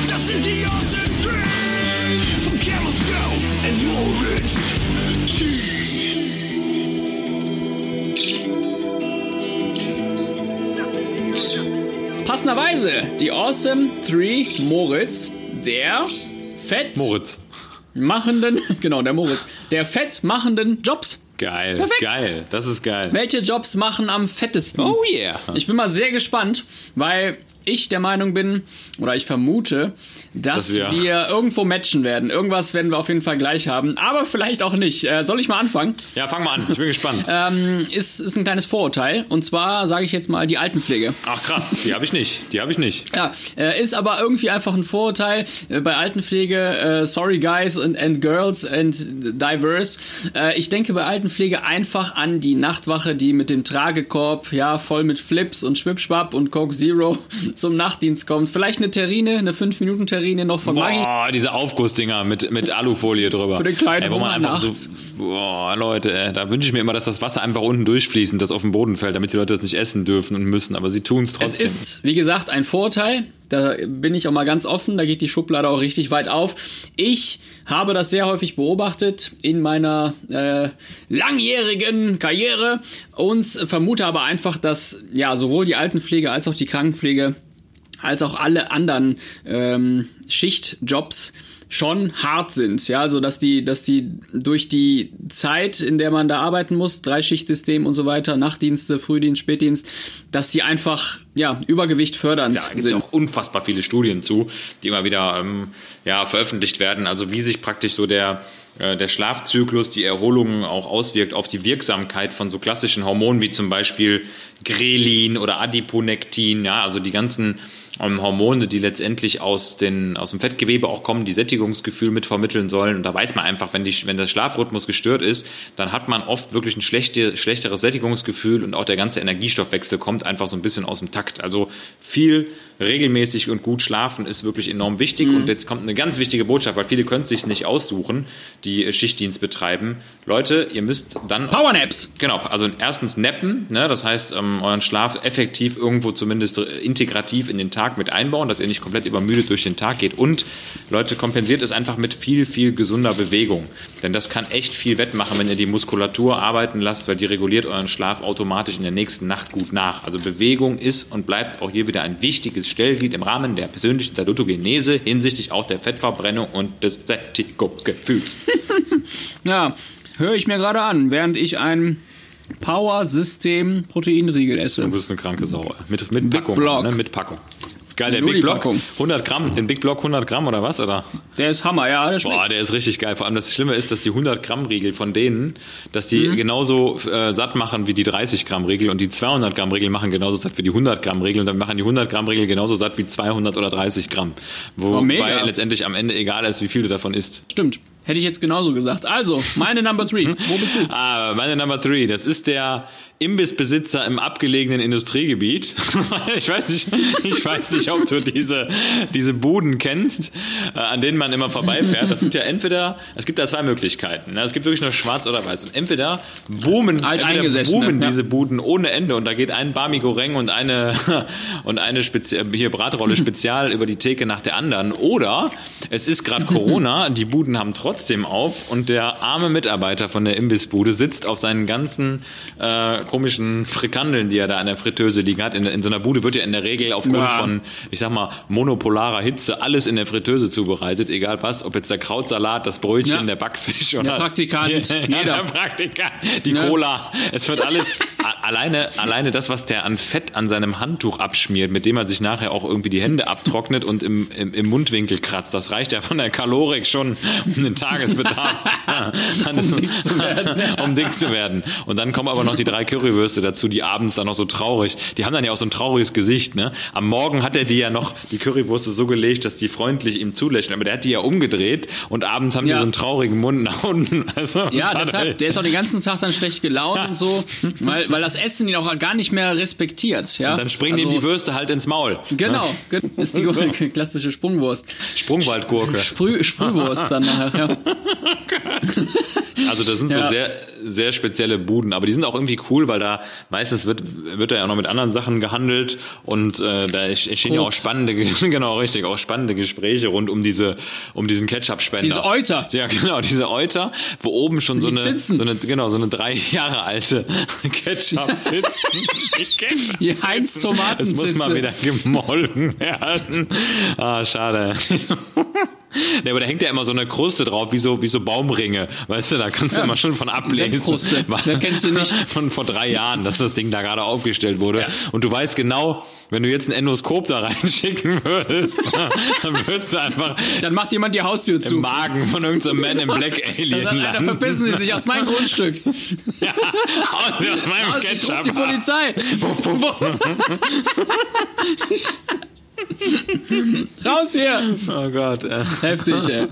Das sind die Awesome Three von Camel Joe und Morris T. Passenderweise die Awesome 3 Moritz, der fett Moritz. machenden, genau, der Moritz, der fett machenden Jobs. Geil, Perfekt. geil, das ist geil. Welche Jobs machen am fettesten? Oh yeah. Ich bin mal sehr gespannt, weil ich der Meinung bin, oder ich vermute, dass, Dass wir- wir... irgendwo matchen werden. Irgendwas werden wir auf jeden Fall gleich haben, aber vielleicht auch nicht. Äh, soll ich mal anfangen? Ja, fang mal an, ich bin gespannt. Ähm, ist, ist ein kleines Vorurteil. Und zwar sage ich jetzt mal die Altenpflege. Ach krass, die habe ich nicht, die habe ich nicht. Ja, äh, ist aber irgendwie einfach ein Vorurteil äh, bei Altenpflege. Äh, sorry guys and, and girls and diverse. Äh, ich denke bei Altenpflege einfach an die Nachtwache, die mit dem Tragekorb, ja, voll mit Flips und Schwipschwapp und Coke Zero zum Nachtdienst kommt. Vielleicht eine Terrine, eine 5-Minuten-Terrine Margarine noch von Maggi. Boah, diese Aufgussdinger mit, mit Alufolie drüber. Für den kleinen ey, wo man einfach nachts. so, boah, Leute, ey, da wünsche ich mir immer, dass das Wasser einfach unten durchfließt und das auf den Boden fällt, damit die Leute das nicht essen dürfen und müssen, aber sie tun es Es trotzdem. ist, wie gesagt, ein Vorteil. Da bin ich auch mal ganz offen, da geht die Schublade auch richtig weit auf. Ich habe das sehr häufig beobachtet in meiner äh, langjährigen Karriere und vermute aber einfach, dass ja sowohl die Altenpflege als auch die Krankenpflege als auch alle anderen ähm, Schichtjobs schon hart sind, ja, so dass die, dass die durch die Zeit, in der man da arbeiten muss, Dreischichtsystem und so weiter, Nachtdienste, Frühdienst, Spätdienst, dass die einfach ja Übergewicht fördernd Da gibt es auch unfassbar viele Studien zu, die immer wieder ähm, ja, veröffentlicht werden. Also wie sich praktisch so der, äh, der Schlafzyklus, die Erholung auch auswirkt auf die Wirksamkeit von so klassischen Hormonen wie zum Beispiel Grelin oder Adiponektin, ja, also die ganzen ähm, Hormone, die letztendlich aus, den, aus dem Fettgewebe auch kommen, die Sättigungsgefühl mit vermitteln sollen. Und da weiß man einfach, wenn, die, wenn der Schlafrhythmus gestört ist, dann hat man oft wirklich ein schlechte, schlechteres Sättigungsgefühl und auch der ganze Energiestoffwechsel kommt einfach so ein bisschen aus dem Takt. Also viel regelmäßig und gut schlafen ist wirklich enorm wichtig. Und jetzt kommt eine ganz wichtige Botschaft, weil viele können es sich nicht aussuchen, die äh, Schichtdienst betreiben. Leute, ihr müsst dann Powernaps. Genau, also erstens nappen, ne, das heißt, ähm, euren Schlaf effektiv irgendwo zumindest integrativ in den Tag mit einbauen, dass ihr nicht komplett übermüdet durch den Tag geht. Und Leute, kompensiert es einfach mit viel, viel gesunder Bewegung. Denn das kann echt viel wettmachen, wenn ihr die Muskulatur arbeiten lasst, weil die reguliert euren Schlaf automatisch in der nächsten Nacht gut nach. Also Bewegung ist und bleibt auch hier wieder ein wichtiges Stellglied im Rahmen der persönlichen Salutogenese hinsichtlich auch der Fettverbrennung und des Sättigungsgefühls. Ja, höre ich mir gerade an, während ich ein Power-System Proteinriegel esse. Du bist eine kranke Sau. Mit, mit Packung. Ne? Mit Packung. Geil, der Big Block. Packung. 100 Gramm, den Big Block 100 Gramm oder was, oder? Der ist Hammer, ja, der schmeckt. Boah, der ist richtig geil. Vor allem das Schlimme ist, dass die 100 Gramm Riegel von denen, dass die Mhm. genauso äh, satt machen wie die 30 Gramm Riegel und die 200 Gramm Riegel machen genauso satt wie die 100 Gramm Riegel und dann machen die 100 Gramm Riegel genauso satt wie 200 oder 30 Gramm. Wobei Oh, letztendlich am Ende egal ist, wie viel du davon isst. Stimmt. Hätte ich jetzt genauso gesagt. Also, meine Number three. Wo bist du? Ah, meine Number three, das ist der Imbissbesitzer im abgelegenen Industriegebiet. ich weiß nicht, ich weiß nicht, ob du diese, diese Buden kennst, äh, an denen man immer vorbeifährt. Das sind ja entweder, es gibt da zwei Möglichkeiten. Ne? Es gibt wirklich nur schwarz oder weiß. Und entweder boomen, entweder boomen ja. diese Buden ohne Ende und da geht ein Barmi Goreng und eine, und eine Spezi hier Bratrolle Spezial über die Theke nach der anderen. Oder es ist gerade Corona, die Buden haben trotzdem auf und der arme Mitarbeiter von der Imbissbude sitzt auf seinen ganzen äh, komischen Frikandeln, die er da an der Fritteuse liegen hat. In, in so einer Bude wird ja in der Regel aufgrund Ja. von, ich sag mal, monopolarer Hitze alles in der Fritteuse zubereitet, egal was, ob jetzt der Krautsalat, das Brötchen, Ja. der Backfisch oder Praktikant, ja, jeder. der Praktikant, die Ja. Cola. Es wird alles alleine, alleine das, was der an Fett an seinem Handtuch abschmiert, mit dem er sich nachher auch irgendwie die Hände abtrocknet und im, im, im Mundwinkel kratzt. Das reicht ja von der Kalorik schon um den Tagesbedarf. Ja, dann ist- Um dick zu werden. um dick zu werden. Und dann kommen aber noch die drei Currywürste dazu, die abends dann noch so traurig, die haben dann ja auch so ein trauriges Gesicht, ne? Am Morgen hat er die ja noch, die Currywürste so gelegt, dass die freundlich ihm zulächeln, aber der hat die ja umgedreht und abends haben Ja. die so einen traurigen Mund nach unten. Also, Ja, und deshalb, der ist auch den ganzen Tag dann schlecht gelaunt und so, weil, weil das Essen ihn auch gar nicht mehr respektiert. Ja? dann springen also, ihm die Würste halt ins Maul. Genau, ge- ist die klassische Sprungwurst. Sprungwaldgurke. Sprüh, Sprühwurst dann nachher. Ja. Also das sind Ja. so sehr, sehr spezielle Buden, aber die sind auch irgendwie cool, weil da meistens wird, wird da ja auch noch mit anderen Sachen gehandelt und äh, da entstehen ja auch spannende, genau richtig, auch spannende Gespräche rund um diese, um diesen Ketchup-Spender. Diese Euter. Ja, genau, diese Euter, wo oben schon so eine, so eine, genau, so eine drei Jahre alte Ketchup sitzt. Ketchup Die Heinz Das muss mal wieder gemolken werden. Ah, schade. Nee, aber da hängt ja immer so eine Kruste drauf, wie so, wie so Baumringe. Weißt du, da kannst du Ja. immer schon von ablesen. Senfkruste. Wer kennt's denn nicht? Von vor drei Jahren, dass das Ding da gerade aufgestellt wurde. Und du weißt genau, wenn du jetzt ein Endoskop da reinschicken würdest, dann würdest du einfach Dann macht jemand die Haustür im zu. Magen von irgendeinem Man in Black Alien Dann, landen. verpissen Sie sich aus meinem Grundstück. Ja, aus, aus meinem Ich Ketchup. die Polizei. Raus hier! Oh Gott. Äh. Heftig, ey.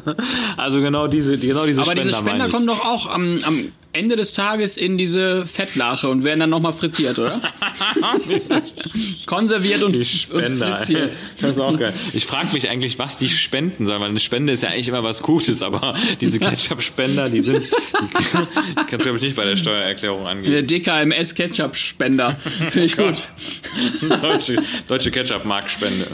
Also genau diese, genau diese Aber Spender, diese Spender kommen doch auch am, am Ende des Tages in diese Fettlache und werden dann nochmal frittiert, oder? Konserviert und, Die und Spender. frittiert. Das ist auch geil. Ich frage mich eigentlich, was die spenden sollen, weil eine Spende ist ja eigentlich immer was Gutes, aber diese Ketchup-Spender, die sind, die kannst du glaube ich nicht bei der Steuererklärung Der angeben. DKMS Ketchup-Spender. Finde ich gut. Deutsche, deutsche Ketchup-Mark-Spende.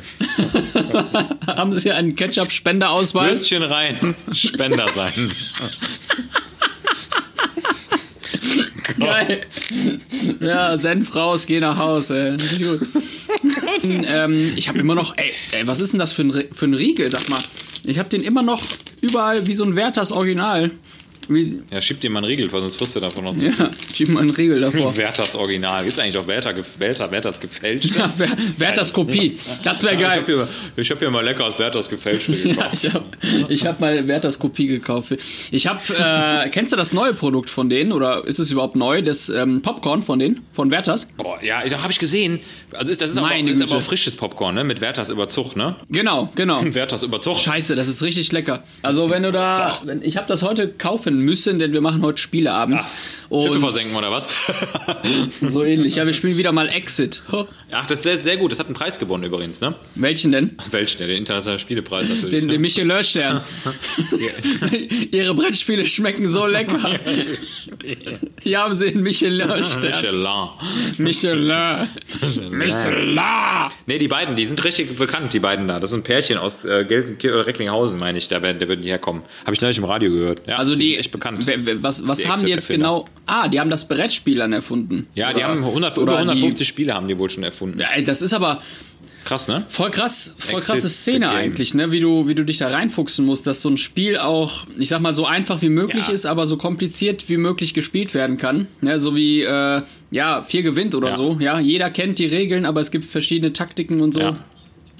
Haben Sie einen Ketchup-Spenderausweis? Würstchen rein, Spender sein. Geil. Ja, Senf raus, geh nach Hause. Ey. Gut. ähm, ich habe immer noch, ey, ey, was ist denn das für ein, für ein Riegel, sag mal. Ich habe den immer noch überall wie so ein Werthers Original. Wie, Ja, schieb dir mal einen Riegel vor, sonst frisst du davon noch zu. ja, schieb mal einen Riegel davor. Werthers Original. Gibt's eigentlich auch Werther, Werther, Werthers gefälscht? Ja, Wer- Werthers Kopie. Das wäre geil. hab hier, ich hab hier mal lecker aus Werthers gefälschte Ja, gekauft. ich habe hab mal Werthers Kopie gekauft. Ich habe, äh, kennst du das neue Produkt von denen oder ist es überhaupt neu? Das ähm, Popcorn von denen, von Werthers? Boah, ja, da habe ich gesehen. Also das ist, aber, Meine ist aber auch frisches Popcorn, ne? Mit Werthers Überzug, ne? Genau, genau. Werthers Überzug. Scheiße, das ist richtig lecker. Also wenn du da, wenn, ich habe das heute kaufen müssen, denn wir machen heute Spieleabend. Schiffe und versenken oder was? so ähnlich. Ja, wir spielen wieder mal Exit. Ach, das ist sehr, sehr gut. Das hat einen Preis gewonnen übrigens, ne? Welchen denn? Welchen? Den internationalen Spielepreis natürlich. Den, ne? den Michelin-Stern. Ihre Brettspiele schmecken so lecker. Hier haben sie einen Michelin-Stern. Michelin. Michelin. Michelin. Nee, die beiden, die sind richtig bekannt, die beiden da. Das sind ein Pärchen aus äh, Gelsenkirchen oder Recklinghausen, meine ich. Da werden, der würden die herkommen. Habe ich neulich im Radio gehört. Ja, Also die, echt bekannt. Was, was Die haben die jetzt genau? Ah, die haben das Brettspiel dann erfunden. ja, die haben 100, oder über 150 Die, Spiele haben die wohl schon erfunden. ja, ey, das ist aber Krass, ne? voll krass, voll Exit krasse Szene eigentlich, ne? Wie du, wie du dich da reinfuchsen musst, dass so ein Spiel auch, ich sag mal, so einfach wie möglich Ja. ist, aber so kompliziert wie möglich gespielt werden kann. Ne? So wie, äh, ja, vier gewinnt oder Ja. so. Ja, jeder kennt die Regeln, aber es gibt verschiedene Taktiken und so. Ja.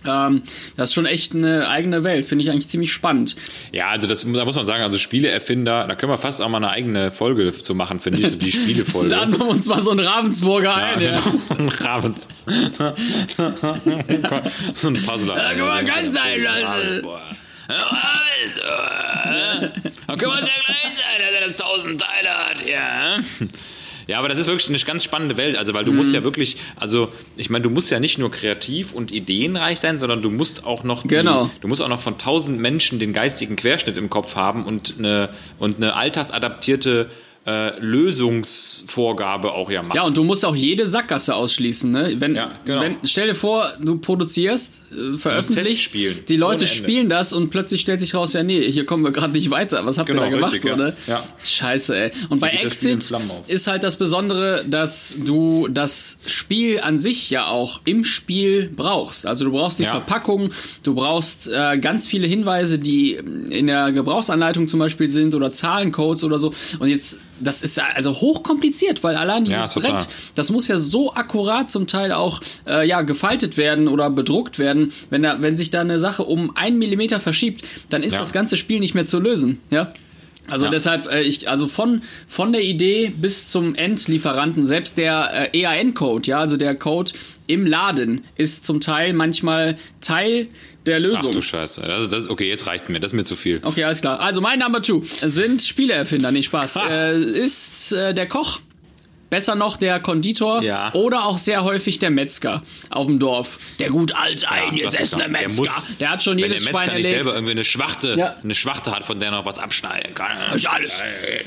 Ähm, das ist schon echt eine eigene Welt, finde ich eigentlich ziemlich spannend. Ja, also das da muss man sagen, also Spieleerfinder, da können wir fast auch mal eine eigene Folge zu machen, finde ich, so die Spielefolge. Laden wir uns mal so einen Ravensburger ein, ja. So ein Ravens. so ein Puzzler. Ja, guck mal, ganz sein, Leute. Dann können wir es ja gleich sein, dass er das tausend Teile hat, ja. Ja, aber das ist wirklich eine ganz spannende Welt, also weil du Mhm. musst ja wirklich, also ich meine, du musst ja nicht nur kreativ und ideenreich sein, sondern du musst auch noch, die, Genau. du musst auch noch von tausend Menschen den geistigen Querschnitt im Kopf haben und eine und eine altersadaptierte äh, Lösungsvorgabe auch ja machen. Ja, und du musst auch jede Sackgasse ausschließen, ne? Wenn, Ja, genau. wenn stell dir vor, du produzierst, äh, veröffentlichst, die Leute spielen das und plötzlich stellt sich raus, ja nee, hier kommen wir gerade nicht weiter. Was habt Genau, ihr da gemacht, richtig, so, ja. Scheiße, ey. Und bei Exit ist halt das Besondere, dass du das Spiel an sich ja auch im Spiel brauchst. Also du brauchst die Ja. Verpackung, du brauchst äh, ganz viele Hinweise, die in der Gebrauchsanleitung zum Beispiel sind oder Zahlencodes oder so. Und jetzt, das ist also hochkompliziert, weil allein dieses Ja. Brett, das muss ja so akkurat zum Teil auch äh, ja gefaltet werden oder bedruckt werden. Wenn da, wenn sich da eine Sache um einen Millimeter verschiebt, dann ist Ja. das ganze Spiel nicht mehr zu lösen. Ja. Also Ja. deshalb, äh, ich, also von, von der Idee bis zum Endlieferanten, selbst der äh, EAN-Code, ja, also der Code im Laden, ist zum Teil manchmal Teil der Ach Lösung. du Scheiße. Also das, okay, jetzt reicht's mir. Das ist mir zu viel. Okay, alles klar. Also mein Number Two sind Spieleerfinder, nicht Spaß. Äh, ist äh, der Koch. Besser noch der Konditor Ja. oder auch sehr häufig der Metzger auf dem Dorf. Der gut alt eingesessene. Der Metzger. muss- Der, hat schon Wenn jedes der Schwein Metzger nicht erlebt. selber irgendwie eine Schwachte, Ja. eine Schwachte hat, von der er noch was abschneiden kann. Hab ich alles,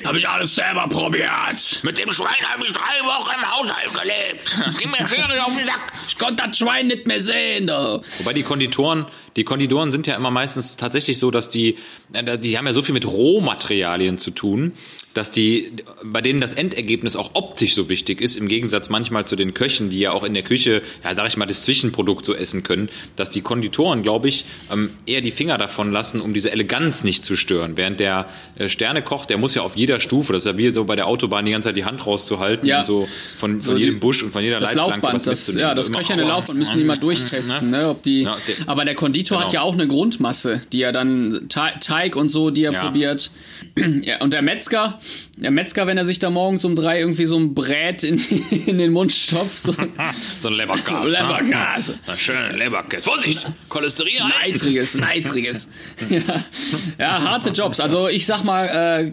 hab ich alles selber probiert. Mit dem Schwein habe ich drei Wochen im Haushalt gelebt. Das ging mir schwierig auf den Sack. Ich konnte das Schwein nicht mehr sehen. Da. Wobei die Konditoren, die Konditoren sind ja immer meistens tatsächlich so, dass die, äh, die haben ja so viel mit Rohmaterialien zu tun, dass die, bei denen das Endergebnis auch optisch so wichtig ist, im Gegensatz manchmal zu den Köchen, die ja auch in der Küche, ja, sag ich mal, das Zwischenprodukt so essen können, dass die Konditoren, glaube ich, ähm, eher die Finger davon lassen, um diese Eleganz nicht zu stören. Während der äh, Sternekoch, der muss ja auf jeder Stufe, das ist ja wie so bei der Autobahn die ganze Zeit die Hand rauszuhalten Ja. und so von, von die- jedem Busch und von jeder Das Leitplanke Laufband, das, ja, das So immer, köcherne Laufband müssen die mal durchtesten, ne, ob die, Ja, der- aber der Konditor hat genau. ja auch eine Grundmasse, die er dann, Te- Teig und so, die er Ja. probiert. Ja, und der Metzger, der Metzger, wenn er sich da morgens um drei irgendwie so ein Brät in, in den Mund stopft. So So ein Lebergas. Lebergas. Ne? Na, schön, Lebergas. Vorsicht! Cholesterin! Neitriges, Neitriges. ja. ja, harte Jobs. Also ich sag mal,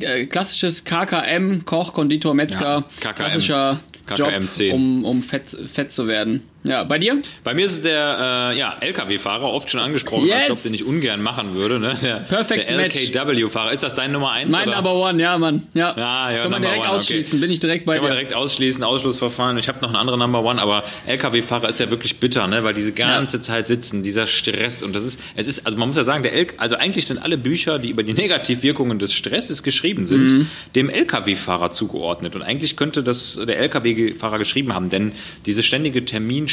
äh, äh, klassisches KKM, Koch, Konditor, Metzger, Ja, KKM. klassischer Job, KKM 10. um, um fett, fett zu werden. Ja, bei dir? Bei mir ist es der äh, ja, LKW-Fahrer, oft schon angesprochen, Yes! als Job, den ich ungern machen würde. Ne? Der, Perfect der. LKW-Fahrer. Ist das dein Nummer 1? Mein oder? Number One, ja, Mann. Ja, Ja, ja, Kann man direkt One, ausschließen, bin ich direkt bei Kann man dir. direkt ausschließen, Ausschlussverfahren. Ich habe noch einen anderen Number One, aber LKW-Fahrer ist ja wirklich bitter, ne? weil diese ganze Zeit sitzen, dieser Stress und das ist, es ist, also man muss ja sagen, der L also eigentlich sind alle Bücher, die über die Negativwirkungen des Stresses geschrieben sind, Mhm. dem LKW-Fahrer zugeordnet und eigentlich könnte das der LKW-Fahrer geschrieben haben, denn diese ständige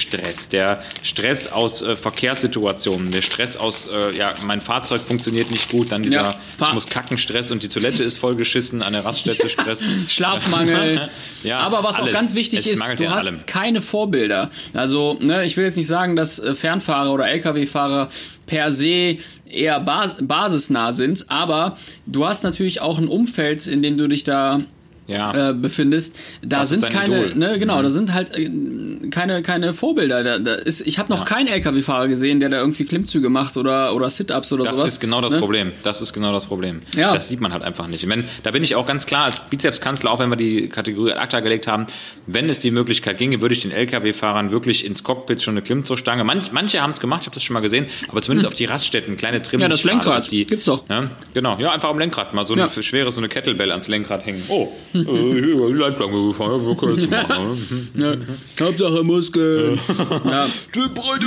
Terminstress, der Stress aus äh, Verkehrssituationen, der Stress aus, äh, ja, mein Fahrzeug funktioniert nicht gut, dann dieser, Ja, ich muss kacken Stress und die Toilette ist vollgeschissen, an der Raststätte Stress. Schlafmangel. Ja, Aber was auch alles. ganz wichtig Es ist, du hast allem. keine Vorbilder. Also, ne, ich will jetzt nicht sagen, dass äh, Fernfahrer oder Lkw-Fahrer per se eher bas basisnah sind, aber du hast natürlich auch ein Umfeld, in dem du dich da Ja. äh, befindest, da Das sind keine, Idol. ne, genau, Mhm. da sind halt äh, keine, keine Vorbilder. Da, da ist, ich habe noch keinen LKW-Fahrer gesehen, der da irgendwie Klimmzüge macht oder, oder Sit-Ups oder Das sowas. ist genau das ne? Problem. Das ist genau das Problem. Ja. Das sieht man halt einfach nicht. Wenn, da bin ich auch ganz klar als Bizepskanzler, auch wenn wir die Kategorie ad acta gelegt haben, wenn es die Möglichkeit ginge, würde ich den LKW-Fahrern wirklich ins Cockpit schon eine Klimmzugstange. Manch, manche haben es gemacht, ich habe das schon mal gesehen, aber zumindest auf die Raststätten kleine Trimm. Hm. Ja, das Lenkrad. die, Gibt's doch. Ja, genau. Ja, einfach am Lenkrad mal so eine Ja. schwere so eine Kettlebell ans Lenkrad hängen. Oh, äh, hier, die Leitplanke gefahren, wir können das machen. ne? Ja. Hauptsache Muskel. ja. Typbreite.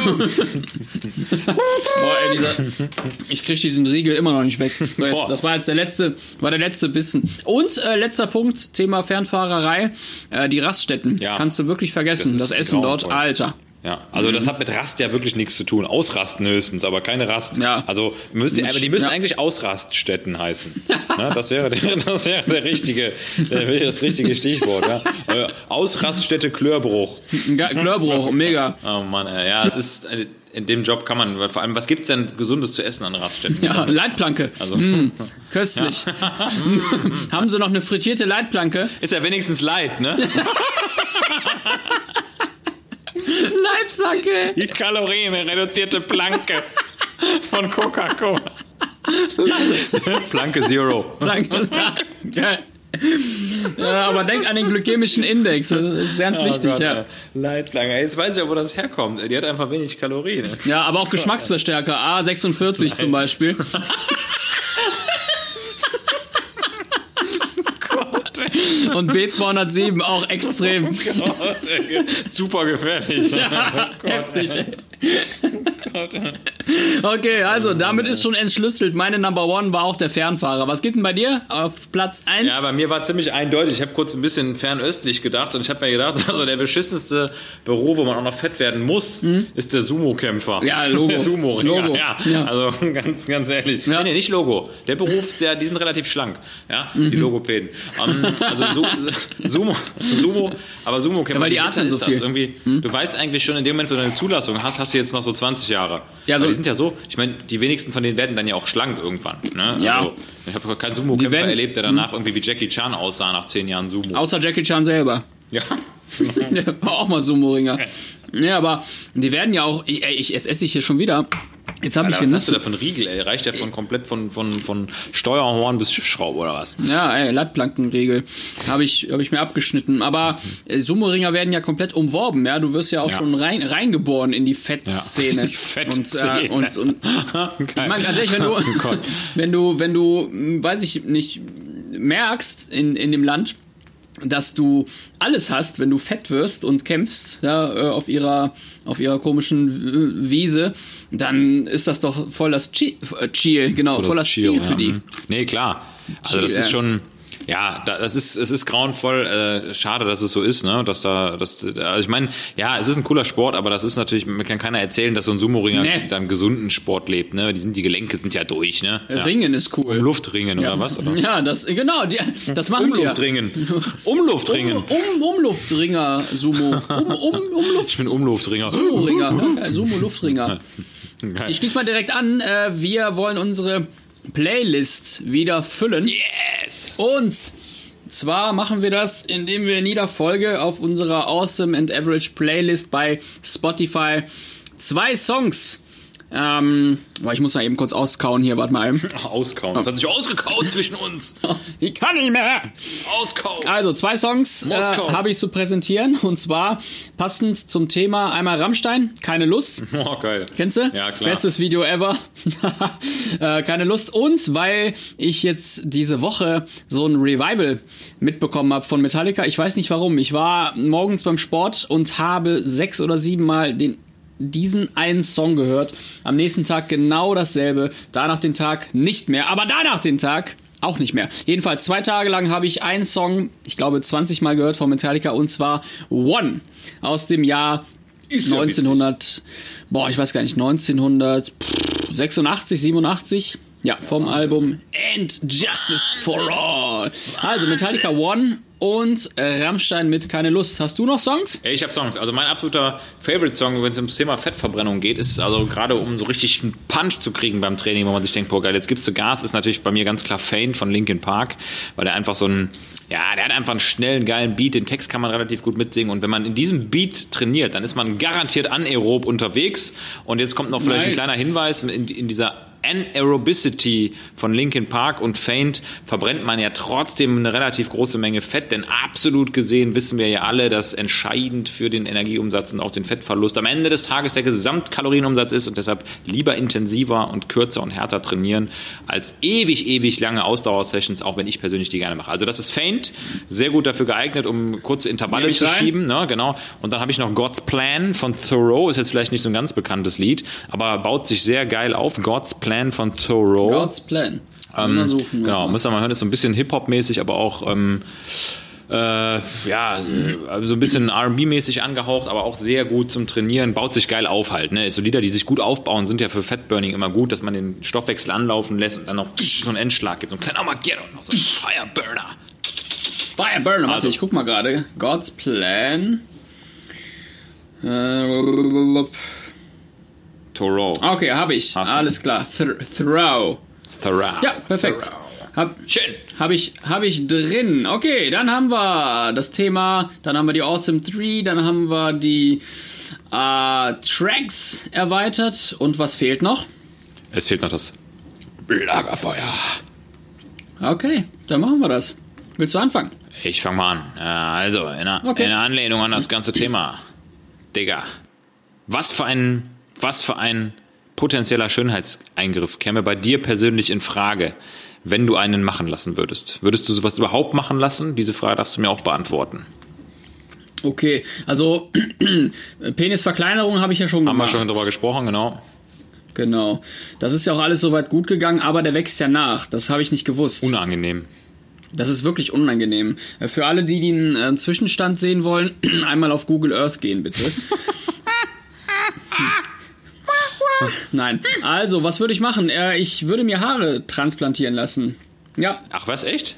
Boah, ey, dieser, ich krieg diesen Riegel immer noch nicht weg. So, jetzt, das war jetzt der letzte, war der letzte Bissen. Und äh, letzter Punkt, Thema Fernfahrerei, äh, die Raststätten. Ja. Kannst du wirklich vergessen. Das Das, Essen dort. Alter. Ja, also das hat mit Rast ja wirklich nichts zu tun. Ausrasten höchstens, aber keine Rast. Ja. Also müsste, aber die müssten Ja. eigentlich Ausraststätten heißen. Ne, das wäre der, das wäre der richtige, der das richtige Stichwort. Ja. Äh, Ausraststätte Klörbruch. Ge- Glörbruch, mega. Oh Mann, ja, es ist äh, in dem Job kann man vor allem, was gibt's denn gesundes zu essen an Raststätten? Ja, Leitplanke. Also Mm, köstlich. Haben sie noch eine frittierte Leitplanke? ist ja wenigstens leid, ne? Leitplanke! Die Kalorien reduzierte Planke von Coca-Cola. Planke Zero. Planke. Geil. Ja, aber denk an den glykämischen Index. Das ist ganz wichtig, Oh Gott, ja. Leitplanke. Jetzt weiß ich ja, wo das herkommt. Die hat einfach wenig Kalorien. Ja, aber auch Geschmacksverstärker. A46 zum Beispiel. Und B207 auch extrem. Gott, ey. Super gefährlich. Ja, heftig. ey. Okay, also damit ist schon entschlüsselt. Meine Number One war auch der Fernfahrer. Was geht denn bei dir auf Platz 1? Ja, bei mir war ziemlich eindeutig. Ich habe kurz ein bisschen fernöstlich gedacht und ich habe mir gedacht, also der beschissenste Büro, wo man auch noch fett werden muss, ist der Sumo-Kämpfer. Mhm. Ja, Logo. Der sumo Logo. Ja. Ja. also ganz, ganz ehrlich. Ja. Nee, nee, nicht Logo. Der Beruf, der, die sind relativ schlank. Ja, die Mhm. Logopäden. Ähm, also Su Sumo, Sumo, aber Sumo-Kämpfer, Ja, weil die atmen so ist viel. Das? Irgendwie, Du weißt eigentlich schon in dem Moment, wo du eine Zulassung hast, hast du jetzt noch so 20 Jahre. Ja, Weil so- die sind ja so, ich meine, die wenigsten von denen werden dann ja auch schlank irgendwann. Ne? Ja. Also, ich habe keinen Sumo-Kämpfer erlebt, der danach irgendwie wie Jackie Chan aussah nach zehn Jahren Sumo. Außer Jackie Chan selber. Ja. Der war auch mal Sumo-Ringer. Ja, aber die werden ja auch. Ey, ich, es esse ich hier schon wieder. Jetzt habe ich hier was hast du da einen Riegel, ey? Reicht der von komplett von, von, von Steuerhorn bis Schraube oder was? Ja, ey, Leitplankenregel. Habe ich, hab ich mir abgeschnitten. Aber äh, Sumo-Ringer werden ja komplett umworben, ja. Du wirst ja auch Ja. schon rein, reingeboren in die Fettszene. Die Fettszene. Und, äh, und, und ich meine, ganz ehrlich, wenn du, Oh wenn du, wenn du, mh, weiß ich nicht, merkst in, in dem Land, dass du alles hast, wenn du fett wirst und kämpfst ja, äh, auf ihrer auf ihrer komischen äh, Wiese, dann ist das doch voll das äh, Ziel, genau, voll das Chill, Ziel für ja. die. Mhm. Nee, klar. Also Chill, das ist schon, ja, da- das ist, es ist grauenvoll, äh, schade, dass es so ist, ne, dass da, dass, also ich meine, ja, es ist ein cooler Sport, aber das ist natürlich, mir kann keiner erzählen, dass so ein Sumo-Ringer Nee. dann gesunden Sport lebt, ne, die sind, die Gelenke sind ja durch, ne. Ja. Ringen ist cool. Luftringen oder was? Oder? Ja, das genau, die, das machen wir. Umluftringen. Umluftringen. Um, um, Umluftringer Sumo. Um, um, Umluft Ich bin Umluftringer. Sumo-Ringer. Ne? Sumo-Luftringer. Ich schließe mal direkt an. Äh, wir wollen unsere Playlist wieder füllen. Yes! Und zwar machen wir das, indem wir in jeder Folge auf unserer Awesome and Average Playlist bei Spotify zwei Songs. Ähm, aber ich muss mal eben kurz auskauen hier, warte mal eben. Auskauen. Das hat sich ausgekaut zwischen uns. Ich kann nicht mehr. Auskauen. Also, zwei Songs äh, habe ich zu präsentieren. Und zwar passend zum Thema einmal Rammstein, keine Lust. Oh, geil. Kennst du? Ja, klar. Bestes Video ever. äh, keine Lust. Und weil ich jetzt diese Woche so ein Revival mitbekommen habe von Metallica. Ich weiß nicht warum. Ich war morgens beim Sport und habe sechs oder sieben Mal den diesen einen Song gehört. Am nächsten Tag genau dasselbe. Danach den Tag nicht mehr. Aber danach den Tag auch nicht mehr. Jedenfalls zwei Tage lang habe ich einen Song, ich glaube 20 Mal gehört von Metallica und zwar One aus dem Jahr Ist ja 1900, boah, ich weiß gar nicht, 1986, 87. Ja, vom Album And Justice for All. Also Metallica One und äh, Rammstein mit Keine Lust. Hast du noch Songs? Ich habe Songs. Also mein absoluter Favorite-Song, wenn es ums Thema Fettverbrennung geht, ist also gerade um so richtig einen Punch zu kriegen beim Training, wo man sich denkt, boah geil, jetzt gibst du Gas, ist natürlich bei mir ganz klar Faint von Linkin Park, weil der einfach so ein, ja, der hat einfach einen schnellen, geilen Beat, den Text kann man relativ gut mitsingen und wenn man in diesem Beat trainiert, dann ist man garantiert anaerob unterwegs und jetzt kommt noch vielleicht ein Nice. kleiner Hinweis, in, in dieser Anaerobicity von Linkin Park und Faint verbrennt man ja trotzdem eine relativ große Menge Fett, denn absolut gesehen wissen wir ja alle, dass entscheidend für den Energieumsatz und auch den Fettverlust am Ende des Tages der Gesamtkalorienumsatz ist und deshalb lieber intensiver und kürzer und härter trainieren als ewig, ewig lange Ausdauersessions, auch wenn ich persönlich die gerne mache. Also das ist Faint, sehr gut dafür geeignet, um kurze Intervalle zu rein. schieben, ne, genau. Und dann habe ich noch God's Plan von Thoreau, ist jetzt vielleicht nicht so ein ganz bekanntes Lied, aber baut sich sehr geil auf. God's Plan von Thoreau. God's Plan. Ähm, Mal suchen. genau, müsst ihr mal hören, ist so ein bisschen Hip-Hop-mäßig, aber auch ähm, äh, ja, äh, so ein bisschen R&B-mäßig angehaucht, aber auch sehr gut zum Trainieren, baut sich geil auf halt. Ne? So Lieder, die sich gut aufbauen, sind ja für Fatburning immer gut, dass man den Stoffwechsel anlaufen lässt und dann noch so einen Endschlag gibt, so ein kleiner Armageddon, noch so ein Fireburner. Fireburner, warte, Also- ich guck mal gerade. God's Plan. Äh, Thoreau. okay, habe ich. Hast du. Alles klar. Th Throw. Thoreau. Ja, perfekt. Thoreau. Hab, Schön. Habe ich, hab ich drin. Okay, dann haben wir das Thema, dann haben wir die Awesome 3, dann haben wir die äh, Tracks erweitert. Und was fehlt noch? Es fehlt noch das Lagerfeuer. Okay, dann machen wir das. Willst du anfangen? Ich fange mal an. Also, in, der- Okay. in der Anlehnung an das ganze Thema. Digga, was für ein, was für ein potenzieller Schönheitseingriff käme bei dir persönlich in Frage, wenn du einen machen lassen würdest? Würdest du sowas überhaupt machen lassen? Diese Frage darfst du mir auch beantworten. Okay, also Penisverkleinerung habe ich ja schon Haben wir gemacht. schon drüber gesprochen, genau. Genau. Das ist ja auch alles soweit gut gegangen, aber der wächst ja nach. Das habe ich nicht gewusst. Unangenehm. Das ist wirklich unangenehm. Äh, Für alle, die den äh, Zwischenstand sehen wollen, einmal auf Google Earth gehen, bitte. Nein. Also, was würde ich machen? Äh, ich würde mir Haare transplantieren lassen. Ja, Ach was, echt?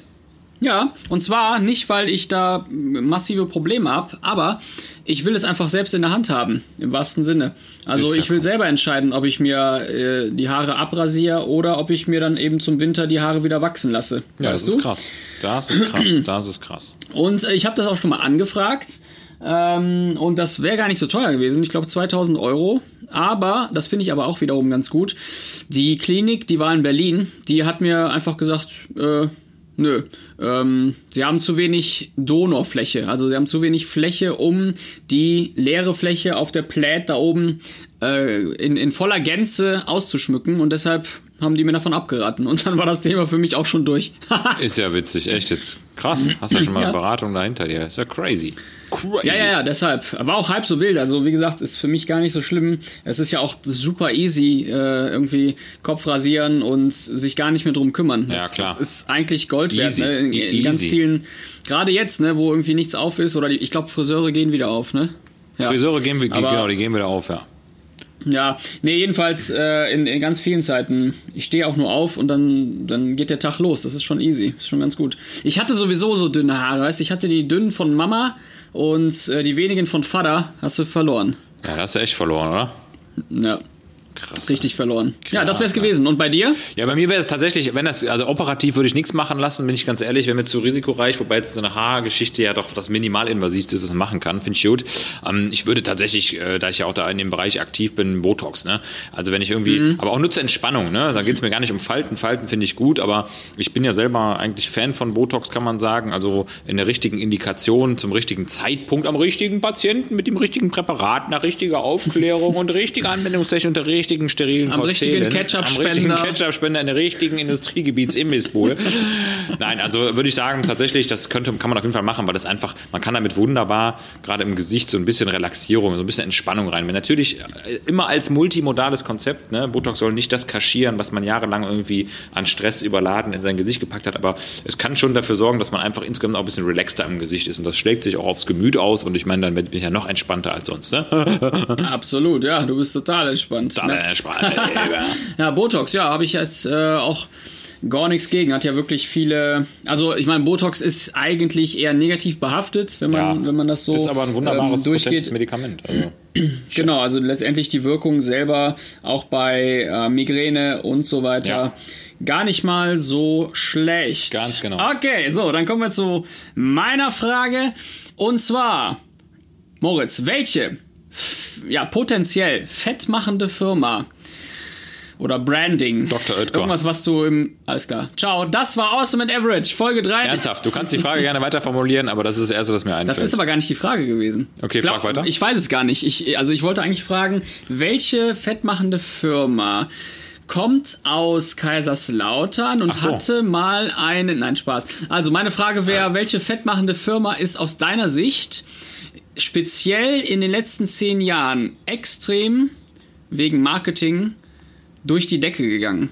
ja. Und zwar nicht, weil ich da massive Probleme habe, aber ich will es einfach selbst in der Hand haben, im wahrsten Sinne. Also ja ich will krass. selber entscheiden, ob ich mir äh, die Haare abrasiere oder ob ich mir dann eben zum Winter die Haare wieder wachsen lasse. Ja, das du? ist krass. Das ist krass. Das ist krass. Und äh, ich habe das auch schon mal angefragt. Ähm, und das wäre gar nicht so teuer gewesen. Ich glaube 2000 Euro. Aber, das finde ich aber auch wiederum ganz gut. Die Klinik, die war in Berlin, die hat mir einfach gesagt, äh, nö, ähm, sie haben zu wenig Donorfläche. Also sie haben zu wenig Fläche, um die leere Fläche auf der Plät da oben äh, in, in voller Gänze auszuschmücken. Und deshalb haben die mir davon abgeraten. Und dann war das Thema für mich auch schon durch. Ist ja witzig, echt jetzt. Krass. Hast ja schon mal Ja. eine Beratung dahinter dir. Ist ja crazy. Crazy. Ja, ja, ja, deshalb. War auch halb so wild. Also, wie gesagt, ist für mich gar nicht so schlimm. Es ist ja auch super easy, äh, irgendwie Kopf rasieren und sich gar nicht mehr drum kümmern. Ja, das, klar. Das ist eigentlich Gold wert, Easy. ne? In, in ganz Easy. vielen, gerade jetzt, ne, wo irgendwie nichts auf ist, oder die, ich glaube, Friseure gehen wieder auf, ne? Ja. Friseure gehen, Aber- genau, die gehen wieder auf, ja. Ja, nee, jedenfalls äh, in, in ganz vielen Zeiten. Ich stehe auch nur auf und dann, dann geht der Tag los. Das ist schon easy. Ist schon ganz gut. Ich hatte sowieso so dünne Haare, weißt du? Ich hatte die dünnen von Mama und äh, die wenigen von Vater hast du verloren. Ja, hast du echt verloren, oder? Ja. Krass. Richtig verloren. Ja, das wäre es gewesen. Und bei dir? Ja, bei mir wäre es tatsächlich, wenn das, also operativ würde ich nichts machen lassen, bin ich ganz ehrlich, wenn mir zu risikoreich, wobei jetzt so eine Haargeschichte ja doch das minimalinvasivste ist, was man machen kann, finde ich gut. Ähm, ich würde tatsächlich, äh, da ich ja auch da in dem Bereich aktiv bin, Botox, ne? Also wenn ich irgendwie, aber auch nur zur Entspannung, ne? Da geht es mir gar nicht um Falten. Falten finde ich gut, aber ich bin ja selber eigentlich Fan von Botox, kann man sagen. Also in der richtigen Indikation, zum richtigen Zeitpunkt, am richtigen Patienten, mit dem richtigen Präparat, nach richtiger Aufklärung und richtiger Anwendungstechnik und der richtigen sterilen Am richtigen Ketchup-Spender. Am richtigen Ketchup-Spender in der richtigen Industriegebiets-Imbissbude. Nein, also würde ich sagen, tatsächlich, das könnte, kann man auf jeden Fall machen, weil das einfach, man kann damit wunderbar, gerade im Gesicht, so ein bisschen Relaxierung, so ein bisschen Entspannung rein. Wenn natürlich äh, immer als multimodales Konzept, ne, Botox soll nicht das kaschieren, was man jahrelang irgendwie an Stress überladen in sein Gesicht gepackt hat, aber es kann schon dafür sorgen, dass man einfach insgesamt auch ein bisschen relaxter im Gesicht ist und das schlägt sich auch aufs Gemüt aus und ich meine, dann bin ich ja noch entspannter als sonst, ne? Absolut, ja, du bist total entspannt. Total Entspannt. Ja, Botox, ja, habe ich jetzt äh, auch gar nichts gegen. Hat ja wirklich viele. Also ich meine, Botox ist eigentlich eher negativ behaftet, wenn man, Ja, wenn man das so ist aber ein wunderbares ähm, durchgeht. Medikament. Also. Genau, also letztendlich die Wirkung selber auch bei äh, Migräne und so weiter. Ja. Gar nicht mal so schlecht. Ganz genau. Okay, so, dann kommen wir zu meiner Frage. Und zwar, Moritz, welche ja, potenziell fettmachende Firma oder Branding. Dr. Oetker. Irgendwas, was du im. Alles klar. Ciao. Das war Awesome and Average, Folge 3. Ernsthaft, du kannst die Frage gerne weiter formulieren, aber das ist das Erste, was mir einfällt. Das ist aber gar nicht die Frage gewesen. Okay, frag weiter. Ich weiß es gar nicht. Ich, also ich wollte eigentlich fragen, welche fettmachende Firma kommt aus Kaiserslautern und so. hatte mal einen. Nein, Spaß. Also meine Frage wäre, welche fettmachende Firma ist aus deiner Sicht speziell in den letzten zehn Jahren extrem wegen Marketing durch die Decke gegangen?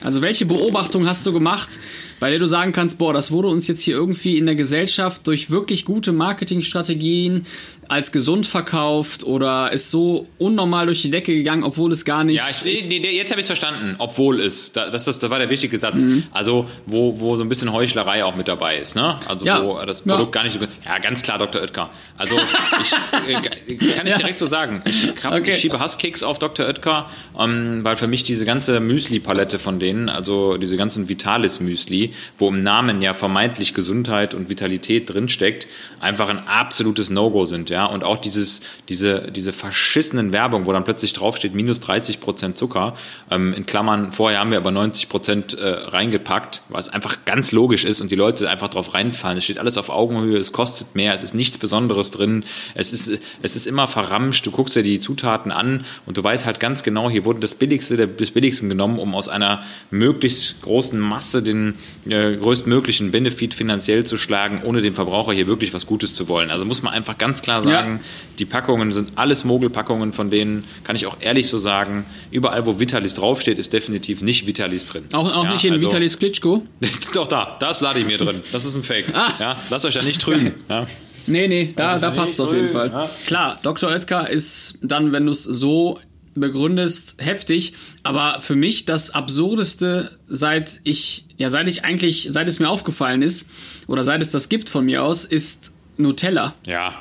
Also welche Beobachtung hast du gemacht, bei der du sagen kannst, boah, das wurde uns jetzt hier irgendwie in der Gesellschaft durch wirklich gute Marketingstrategien als gesund verkauft oder ist so unnormal durch die Decke gegangen, obwohl es gar nicht. Ja, ich, nee, jetzt habe ich es verstanden. Obwohl es, da- das, das, das war der wichtige Satz. Mhm. Also, wo, wo so ein bisschen Heuchlerei auch mit dabei ist, ne? Also, Ja. wo das Ja. Produkt gar nicht so. Ja, ganz klar, Dr. Oetker. Also, ich, äh, kann ich Ja. direkt so sagen. Ich, hab, Okay. ich schiebe Hasskicks auf Dr. Oetker, ähm, weil für mich diese ganze Müsli-Palette von denen, also diese ganzen Vitalis-Müsli, wo im Namen ja vermeintlich Gesundheit und Vitalität drinsteckt, einfach ein absolutes No-Go sind, ja. Und auch dieses, diese, diese verschissenen Werbung, wo dann plötzlich draufsteht, minus 30 Prozent Zucker, ähm, in Klammern, vorher haben wir aber 90 Prozent äh, reingepackt, was einfach ganz logisch ist und die Leute einfach drauf reinfallen. Es steht alles auf Augenhöhe, es kostet mehr, es ist nichts Besonderes drin, es ist, es ist immer verramscht, du guckst dir die Zutaten an und du weißt halt ganz genau, hier wurde das Billigste der- des Billigsten genommen, um aus einer möglichst großen Masse den äh, größtmöglichen Benefit finanziell zu schlagen, ohne dem Verbraucher hier wirklich was Gutes zu wollen. Also muss man einfach ganz klar sagen, die Packungen sind alles Mogelpackungen, von denen kann ich auch ehrlich so sagen, überall wo Vitalis draufsteht, ist definitiv nicht Vitalis drin. auch auch Ja, nicht in also- Vitalis Klitschko. Doch, da, da ist Wladimir drin. Das ist ein Fake. Ah. Ja, lasst euch da nicht trügen. Ja. Nee, nee, da, da passt es auf jeden Fall. ja. Klar, Dr. Oetker ist dann, wenn du es so begründest, heftig, aber für mich das absurdeste, seit ich, ja, seit ich eigentlich, seit es mir aufgefallen ist, oder seit es das gibt von mir aus, ist Nutella. ja,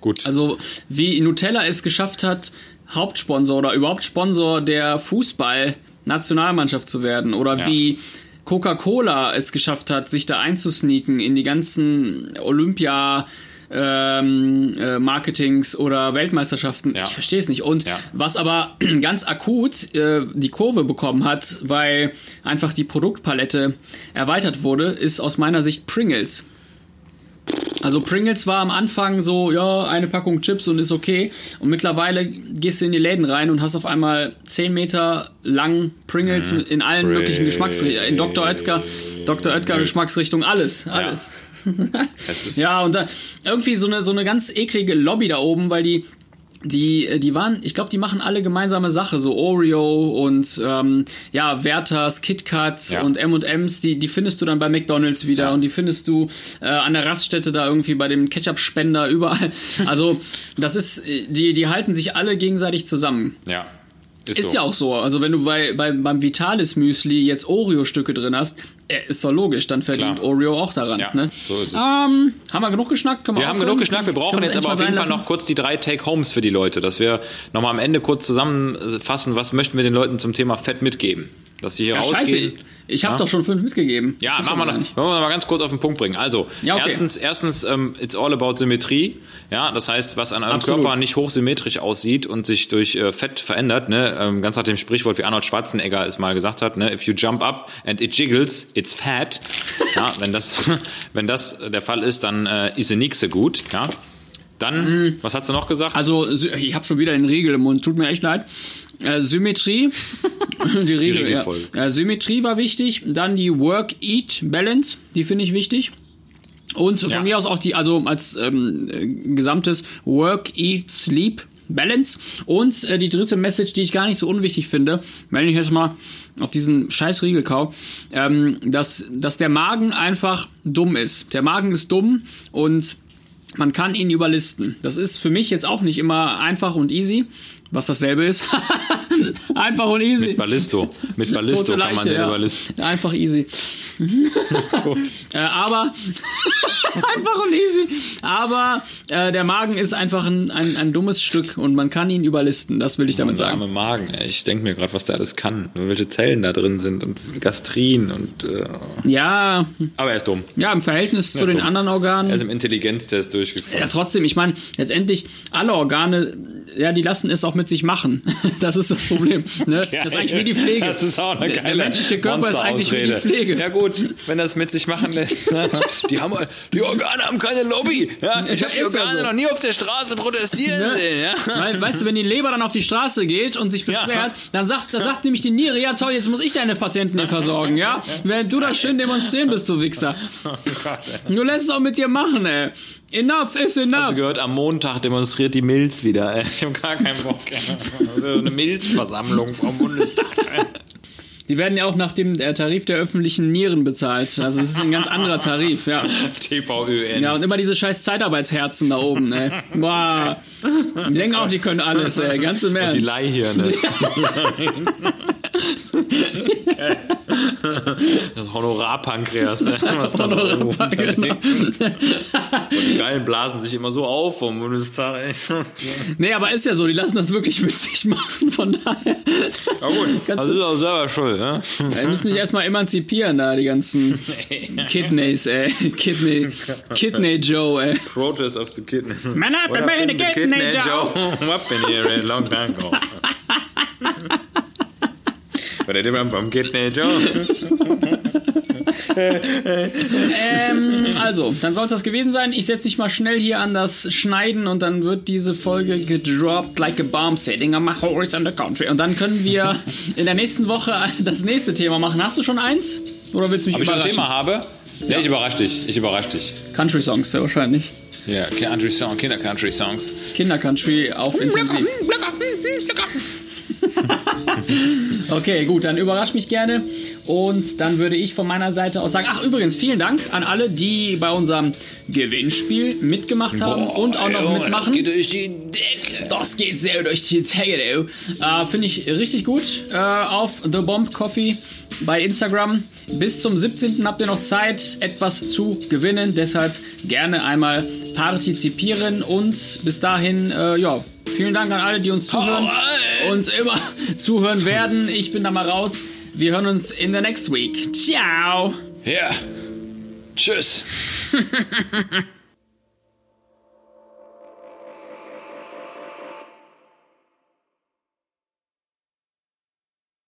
gut. Also, wie Nutella es geschafft hat, Hauptsponsor oder überhaupt Sponsor der Fußball-Nationalmannschaft zu werden. Oder Ja. wie Coca-Cola es geschafft hat, sich da einzusneaken in die ganzen Olympia- ähm, äh, Marketings oder Weltmeisterschaften. Ja. Ich verstehe es nicht. Und Ja. was aber ganz akut äh, die Kurve bekommen hat, weil einfach die Produktpalette erweitert wurde, ist aus meiner Sicht Pringles. Also Pringles war am Anfang so, ja, eine Packung Chips und ist okay. Und mittlerweile gehst du in die Läden rein und hast auf einmal 10 Meter lang Pringles in allen möglichen Geschmacksrichtungen. In Dr. Oetker, Dr. Oetker Geschmacksrichtung, alles, alles. Es ist, Ja, und da irgendwie so eine, so eine ganz eklige Lobby da oben, weil die, die, die waren, ich glaube, die machen alle gemeinsame Sache, so Oreo und ähm, ja, Werthers, KitKat Ja. und M&M's, die, die findest du dann bei McDonalds wieder Ja. und die findest du äh, an der Raststätte da irgendwie bei dem Ketchup-Spender überall. Also das ist, äh, die, die halten sich alle gegenseitig zusammen. ja. Ist so. ja auch so. Also wenn du bei, bei beim Vitalis Müsli jetzt Oreo-Stücke drin hast, ist doch logisch, dann verdient Klar. Oreo auch daran. Ja, ne? so ist es. Ähm, haben wir genug geschnackt? Können Wir haben genug geschnackt, wir brauchen wir jetzt aber auf jeden Fall noch kurz die drei Take-Homes für die Leute, dass wir nochmal am Ende kurz zusammenfassen, was möchten wir den Leuten zum Thema Fett mitgeben. Dass sie hier? Ja, rausgehen. scheiße, ich habe Ja? doch schon fünf mitgegeben. Ja, machen wir, noch, wollen wir mal ganz kurz auf den Punkt bringen. Also, Ja, okay. erstens, erstens ähm, it's all about Symmetrie. Ja, das heißt, was an eurem Absolut. Körper nicht hochsymmetrisch aussieht und sich durch äh, Fett verändert, ne, ähm, ganz nach dem Sprichwort, wie Arnold Schwarzenegger es mal gesagt hat, ne, if you jump up and it jiggles, it's fat. Ja, wenn das, wenn das der Fall ist, dann äh, ist es nicht so gut. Ja. Dann, was hast du noch gesagt? Mhm. Also, ich habe schon wieder den Riegel im Mund, tut mir echt leid. Äh, Symmetrie. die Riegel, ja. Regelfolge. äh, Symmetrie war wichtig. Dann die Work-Eat-Balance, die finde ich wichtig. Und von Ja. mir aus auch die, also als ähm, äh, gesamtes Work-Eat-Sleep. Balance. Und äh, die dritte Message, die ich gar nicht so unwichtig finde, wenn ich jetzt mal auf diesen scheiß Riegel kau, ähm, dass, dass der Magen einfach dumm ist. Der Magen ist dumm und man kann ihn überlisten. Das ist für mich jetzt auch nicht immer einfach und easy, was dasselbe ist. einfach und easy. mit Ballisto. Mit Ballisto Tote kann man Leiche, den ja. überlisten. Einfach easy. äh, aber einfach und easy. Aber äh, der Magen ist einfach ein, ein, ein dummes Stück und man kann ihn überlisten. Das will ich damit Der sagen. arme Magen, ey. ich denke mir gerade, was der alles kann. Und welche Zellen da drin sind und Gastrin und. Äh, Ja, aber er ist dumm. ja, im Verhältnis zu den dumm. anderen Organen. Er ist im Intelligenztest durchgefallen. Ja, trotzdem, ich meine, letztendlich, alle Organe, ja, die lassen es auch mit sich machen. Das ist das Problem. Ne? Das ist eigentlich wie die Pflege. Das ist auch eine Der- geile Der menschliche Körper ist eigentlich wie die. Pflege. Ja gut, wenn das mit sich machen lässt. Ne? Die, haben, die Organe haben keine Lobby. Ja, ich habe die ja Organe so. noch nie auf der Straße protestieren sehen. Ja? Weil, weißt du, wenn die Leber dann auf die Straße geht und sich beschwert, dann sagt, dann sagt nämlich die Niere, ja toll, jetzt muss ich deine Patienten hier versorgen, ja? Während du das schön demonstrieren bist, du Wichser. Du lässt es auch mit dir machen, ey. Enough is Hast du enough. gehört, am Montag demonstriert die Milz wieder. Ich habe gar keinen Bock. ey. So Eine Milzversammlung vom Bundestag. Die werden ja auch nach dem äh, Tarif der öffentlichen Nieren bezahlt. Also es ist ein ganz anderer Tarif, ja. TVÖN. Ja, und immer diese scheiß Zeitarbeitsherzen da oben, ey. Boah. Die denken auch, die können alles, ey. Ganz im Die Ernst. Das Honorarpankreas. ne? Was da Genau. Und die Geilen blasen sich immer so auf vom Bundestag. Nee, aber ist ja so, die lassen das wirklich mit sich machen, von daher. Ja gut, Kannst das du- ist auch selber schuld. Ne? Die müssen sich erstmal emanzipieren, da, die ganzen Kidneys, ey. Kidney, Kidney Joe, ey. Protest of the Kidney. Man and happened the to Kidney Joe? What been here a long time ago? Ähm, also, dann soll es das gewesen sein. Ich setze mich mal schnell hier an das Schneiden und dann wird diese Folge gedroppt like a bomb setting on my the country. Und dann können wir in der nächsten Woche das nächste Thema machen. Hast du schon eins? Oder willst du mich Ob ich ein überraschen? Thema habe? Ja. ich überrasche dich. Ich überrasche dich. Country Songs, ja, wahrscheinlich. Ja, Country Song, Kinder Country Songs. Kinder-Country auf intensiv. Okay, gut, dann überrascht mich gerne. Und dann würde ich von meiner Seite aus sagen, ach übrigens, vielen Dank an alle, die bei unserem Gewinnspiel mitgemacht haben und auch noch Junge, mitmachen. Das geht durch die Decke. Das geht sehr durch die Decke. Äh, Finde ich richtig gut. Äh, auf The Bomb Coffee bei Instagram. Bis zum 17. habt ihr noch Zeit, etwas zu gewinnen. Deshalb gerne einmal partizipieren. Und bis dahin, äh, ja, vielen Dank an alle, die uns zuhören und immer zuhören werden. Ich bin da mal raus. Wir hören uns in the next week. Ciao. Ja. Tschüss.